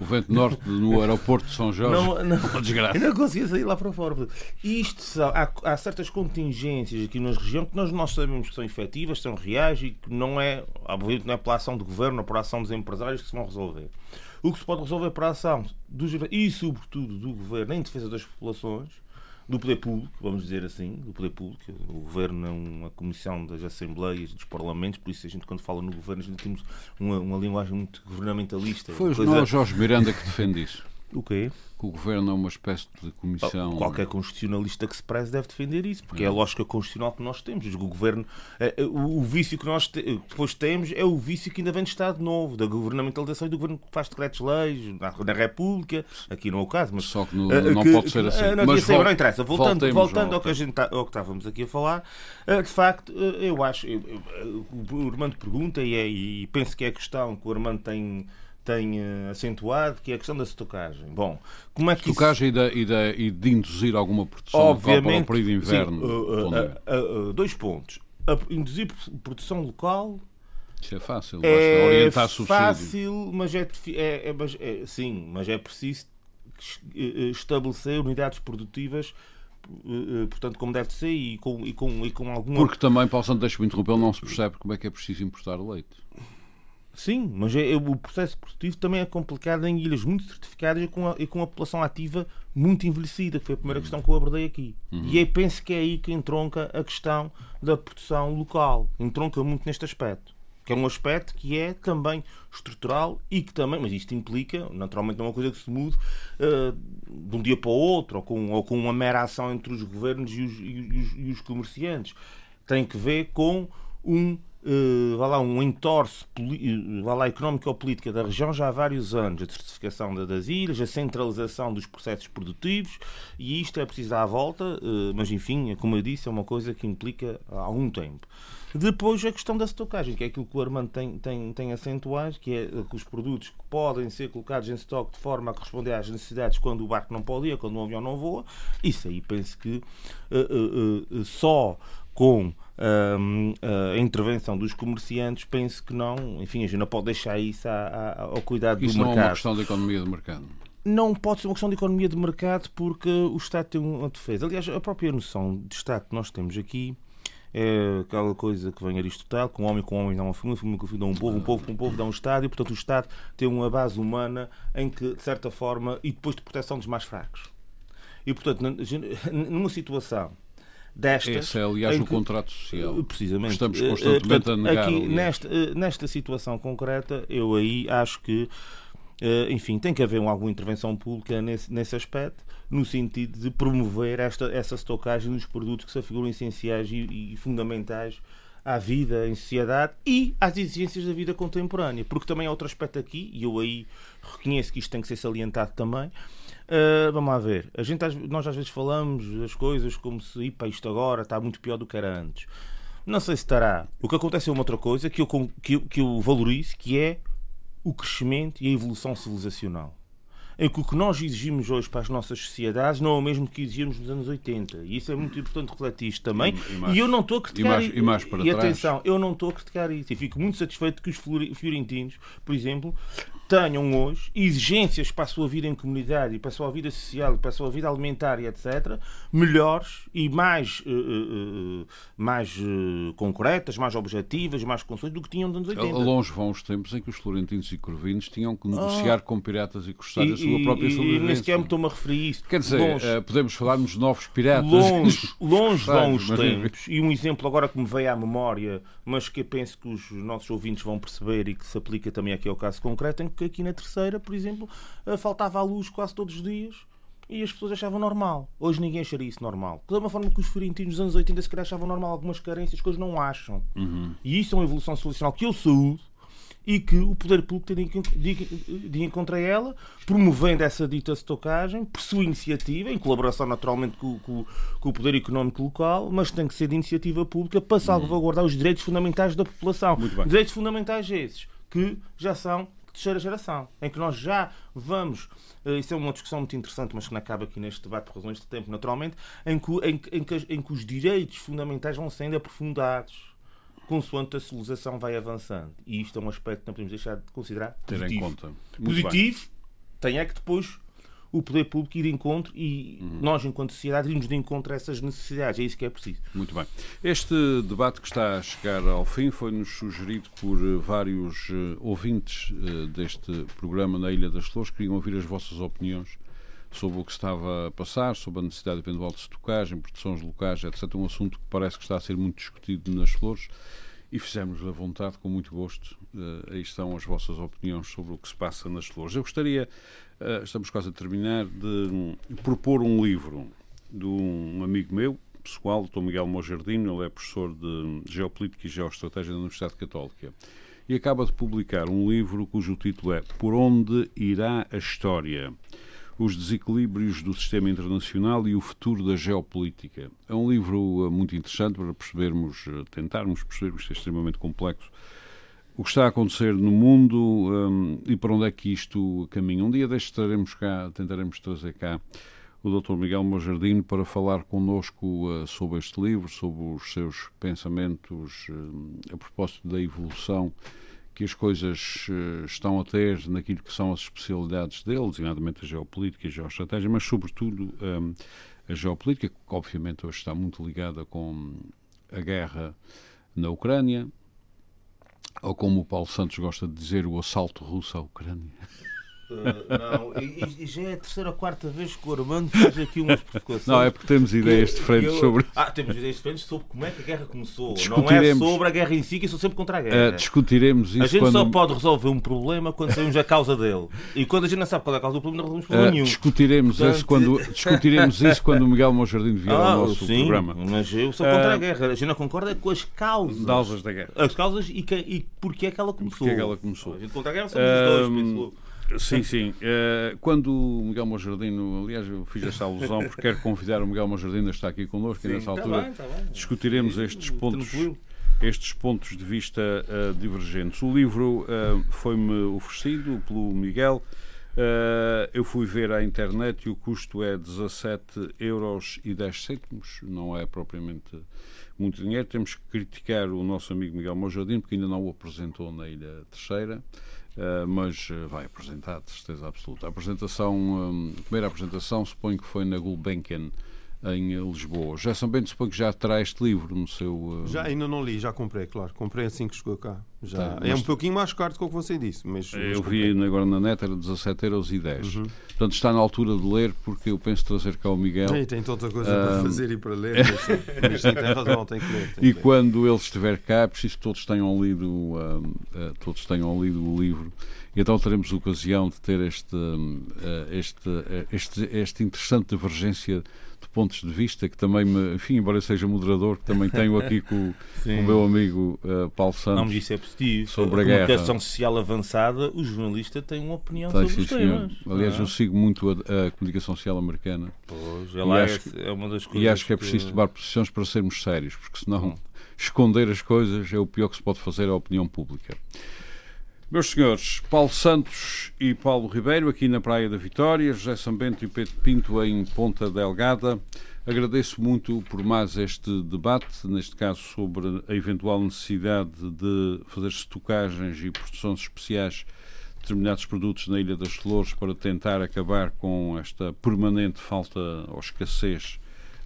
O vento norte no aeroporto de São Jorge. Não, não, uma desgraça. não conseguia sair lá para fora. Isto há, há, certas contingências aqui na região que nós, nós sabemos que são efetivas, são reais e que não é, obviamente, não é pela ação do governo ou pela ação dos empresários que se vão resolver. O que se pode resolver pela ação dos, e, sobretudo, do governo em defesa das populações do poder público, vamos dizer assim, do poder público. O governo é uma comissão das assembleias, dos parlamentos, por isso a gente, quando fala no governo, a gente temos uma, uma linguagem muito governamentalista. Foi coisa... o Jorge Miranda que defende isso. O quê? Que o governo é uma espécie de comissão. Qualquer constitucionalista que se preze deve defender isso, porque é, é a lógica constitucional que nós temos. O governo, é, é, o vício que nós depois temos é o vício que ainda vem de Estado Novo, da governamentalização e do governo que faz decretos-leis na, na, República. Aqui não é o caso, mas. Só que no, eh, não que, pode ser assim. Não, mas vol não interessa. Voltando, voltando ao, que a gente tá, ao que estávamos aqui a falar, eh, de facto, eh, eu acho. Eu, eu, o Armando pergunta, e, é, e penso que é a questão que o Armando tem tem uh, acentuado, que é a questão da estocagem. Bom, como é que estocagem isso... e, da, e, e de induzir alguma produção Obviamente, para o período de inverno? Sim, uh, uh, dois pontos. A, induzir produção local isso é fácil, é orientar subsídio. fácil, mas é, é, é, é, sim, mas é preciso estabelecer unidades produtivas portanto, como deve ser e com, e com, e com alguma. Porque também, Paulo Santos, deixa-me interromper, não se percebe como é que é preciso importar leite. Sim, mas é, é, o processo produtivo também é complicado em ilhas muito certificadas e com, a, e com a população ativa muito envelhecida, que foi a primeira questão que eu abordei aqui. Uhum. E aí penso que é aí que entronca a questão da produção local. Entronca muito neste aspecto. que é um aspecto que é também estrutural e que também, mas isto implica, naturalmente não é uma coisa que se mude uh, de um dia para o outro, ou com, ou com uma mera ação entre os governos e os, e os, e os comerciantes. Tem que ver com um uh, vá lá, um entorce uh, vá lá, económico ou política da região já há vários anos. A desertificação das ilhas, a centralização dos processos produtivos e isto é preciso dar a volta, uh, mas enfim, como eu disse, é uma coisa que implica algum tempo. Depois a questão da estocagem, que é aquilo que o Armando tem, tem, tem acentuado, que é que os produtos que podem ser colocados em estoque de forma a corresponder às necessidades quando o barco não pode ir, quando o avião não voa, isso aí penso que uh, só com a intervenção dos comerciantes, penso que não, enfim, a gente não pode deixar isso ao cuidado isso do mercado. Isso não é uma questão de economia de mercado. Não pode ser uma questão de economia de mercado porque o Estado tem uma defesa. Aliás, a própria noção de Estado que nós temos aqui é aquela coisa que vem Aristóteles, com um homem com um homem dá uma família, família com um filho dá um povo, um povo com um povo dá um Estado, e portanto o Estado tem uma base humana em que, de certa forma, e depois de proteção dos mais fracos. E portanto, numa situação destas. Esse é, aliás, o que, contrato social. Precisamente. Estamos eh, constantemente Portanto, a negar. Aqui, nesta, eh, nesta situação concreta, eu aí acho que, eh, enfim, tem que haver alguma intervenção pública nesse, nesse aspecto, no sentido de promover esta, essa estocagem dos produtos que se afiguram essenciais e, e fundamentais à vida em sociedade e às exigências da vida contemporânea. Porque também há outro aspecto aqui, e eu aí reconheço que isto tem que ser salientado também, Uh, vamos lá ver. A gente, nós às vezes falamos as coisas como se Ipa, isto agora está muito pior do que era antes. Não sei se estará. O que acontece é uma outra coisa que eu, que eu, que eu valorizo, que é o crescimento e a evolução civilizacional em que o que nós exigimos hoje para as nossas sociedades não é o mesmo que exigimos nos anos 80. E isso é muito importante refletir isto também. E, e, mais, e eu não estou a criticar isso. E, mais para e atenção, eu não estou a criticar isso. E fico muito satisfeito que os fiorentinos, por exemplo, tenham hoje exigências para a sua vida em comunidade e para a sua vida social para a sua vida alimentar e etc. melhores e mais, uh, uh, mais uh, concretas, mais objetivas, mais conscientes do que tinham nos anos 80. Longe vão os tempos em que os florentinos e corvinos tinham que negociar ah, com piratas e custódias sua própria sobrevivência. E nem sequer me estou-me a referir isso. Quer dizer, longe, podemos falar nos novos piratas. Longe, longe vão os tempos. E um exemplo agora que me veio à memória, mas que eu penso que os nossos ouvintes vão perceber e que se aplica também aqui ao caso concreto, em que aqui na terceira, por exemplo, uh, faltava a luz quase todos os dias e as pessoas achavam normal. Hoje ninguém acharia isso normal. Da mesma forma que os florentinos dos anos 80 se calhar achavam normal algumas carências que hoje não acham. Uhum. E isso é uma evolução solucional que eu saúdo e que o poder público tem de ir contra ela, promovendo essa dita estocagem, por sua iniciativa, em colaboração naturalmente com, com, com, o poder económico local, mas tem que ser de iniciativa pública para salvaguardar os direitos fundamentais da população. Direitos fundamentais esses, que já são de terceira geração, em que nós já vamos eh, isso é uma discussão muito interessante, mas que não acaba aqui neste debate por razões de tempo, naturalmente, em que, em, em, que, em que os direitos fundamentais vão sendo aprofundados consoante a civilização vai avançando. E isto é um aspecto que não podemos deixar de considerar Ter positivo. em conta. Muito positivo bem. tem é que depois o poder público ir de encontro e uhum. nós, enquanto sociedade, irmos de encontro a essas necessidades. É isso que é preciso. Muito bem. Este debate que está a chegar ao fim foi-nos sugerido por eh, vários uh, ouvintes uh, deste programa na Ilha das Flores. Queriam ouvir as vossas opiniões sobre o que estava a passar, sobre a necessidade eventual de estocagem, produções locais, etc. Um assunto que parece que está a ser muito discutido nas flores e fizemos a vontade, com muito gosto. Uh, aí estão as vossas opiniões sobre o que se passa nas flores. Eu gostaria, uh, estamos quase a terminar, de um, propor um livro de um amigo meu, pessoal, Dr. Miguel Mojardino, ele é professor de Geopolítica e Geoestratégia da Universidade Católica e acaba de publicar um livro cujo título é Por onde irá a história? os desequilíbrios do sistema internacional e o futuro da geopolítica. É um livro eh, muito interessante para percebermos, eh, tentarmos perceber, isto é extremamente complexo, o que está a acontecer no mundo um, e para onde é que isto caminha. Um dia destes estaremos cá, tentaremos trazer cá o Dr. Miguel Mojardino para falar connosco uh, sobre este livro, sobre os seus pensamentos uh, a propósito da evolução que as coisas uh, estão a ter naquilo que são as especialidades dele, designadamente a geopolítica e a geoestratégia, mas sobretudo um, a geopolítica, que obviamente hoje está muito ligada com a guerra na Ucrânia, ou como o Paulo Santos gosta de dizer, o assalto russo à Ucrânia. Uh, não, e, e, já é a terceira ou quarta vez que o Armando faz aqui umas provocações. Não, é porque temos ideias diferentes eu, sobre. Ah, temos ideias diferentes sobre como é que a guerra começou. Não é sobre a guerra em si, que eu sou sempre contra a guerra. Uh, discutiremos isso. A gente quando... só pode resolver um problema quando sabemos a causa dele. E quando a gente não sabe qual é a causa do problema, não resolvemos problema uh, nenhum. Discutiremos, Portanto... isso quando, discutiremos isso quando o Miguel Monjardim vier ah, ao nosso sim, programa. Mas eu sou contra a guerra. A gente não concorda com as causas. Causas da guerra. As causas e, que, e porque é que ela começou. Porque é que ela começou. A gente contra a guerra somos os dois, penso Sim, sim. Uh, quando o Miguel Monjardino, aliás, eu fiz esta alusão porque quero convidar o Miguel Monjardino a estar aqui connosco sim, e nessa tá altura bem, tá bem. discutiremos estes pontos, estes pontos de vista uh, divergentes. O livro uh, foi-me oferecido pelo Miguel. eu fui ver à internet e o custo é 17 euros e 10 cêntimos, não é propriamente muito dinheiro. Temos que criticar o nosso amigo Miguel Monjardino porque ainda não o apresentou na Ilha Terceira. Uh, mas uh, vai apresentar, de certeza absoluta. A apresentação, um, a primeira apresentação, suponho que foi na Gulbenkian, em Lisboa. Já também suponho que já terá este livro no seu. Uh... Já ainda não li, já comprei, claro. Comprei assim que chegou cá. Já. Tá, é um pouquinho mais caro do que o que você disse. Mas, eu vi agora na net, era 17 euros e 10. Uhum. Portanto, está na altura de ler, porque eu penso trazer cá o Miguel. E tem tanta coisa uh... para fazer e para ler, mas, mas sim, tem razão, tem que ler. Tem e que quando ele estiver cá, preciso que todos tenham lido, uh, uh, todos tenham lido o livro. E então teremos ocasião de ter este, este, este, este interessante divergência de pontos de vista que também me, enfim, embora eu seja moderador, que também tenho aqui com, com o meu amigo uh, Paulo Santos. Não, isso é positivo. Sobre a, a comunicação social avançada, o jornalista tem uma opinião tem, sobre sim, os temas. Aliás, ah. eu sigo muito a, a, comunicação social americana. Pois, ela é, é, uma das coisas. E acho que é preciso que... tomar posições para sermos sérios, porque senão hum. esconder as coisas é o pior que se pode fazer à opinião pública. Meus senhores, Paulo Santos e Paulo Ribeiro, aqui na Praia da Vitória, José Sambento e Pedro Pinto em Ponta Delgada. Agradeço muito por mais este debate, neste caso sobre a eventual necessidade de fazer estocagens e produções especiais de determinados produtos na Ilha das Flores para tentar acabar com esta permanente falta ou escassez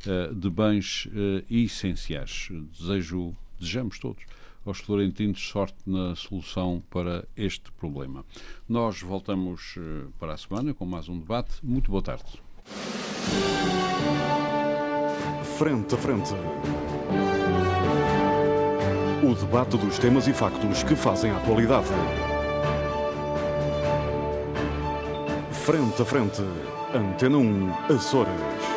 uh, de bens uh, essenciais. Desejo, desejamos todos aos florentinos sorte na solução para este problema. Nós voltamos eh, para a semana com mais um debate. Muito boa tarde. Frente a frente. O debate dos temas e factos que fazem a atualidade. Frente a frente. Antena 1, Açores.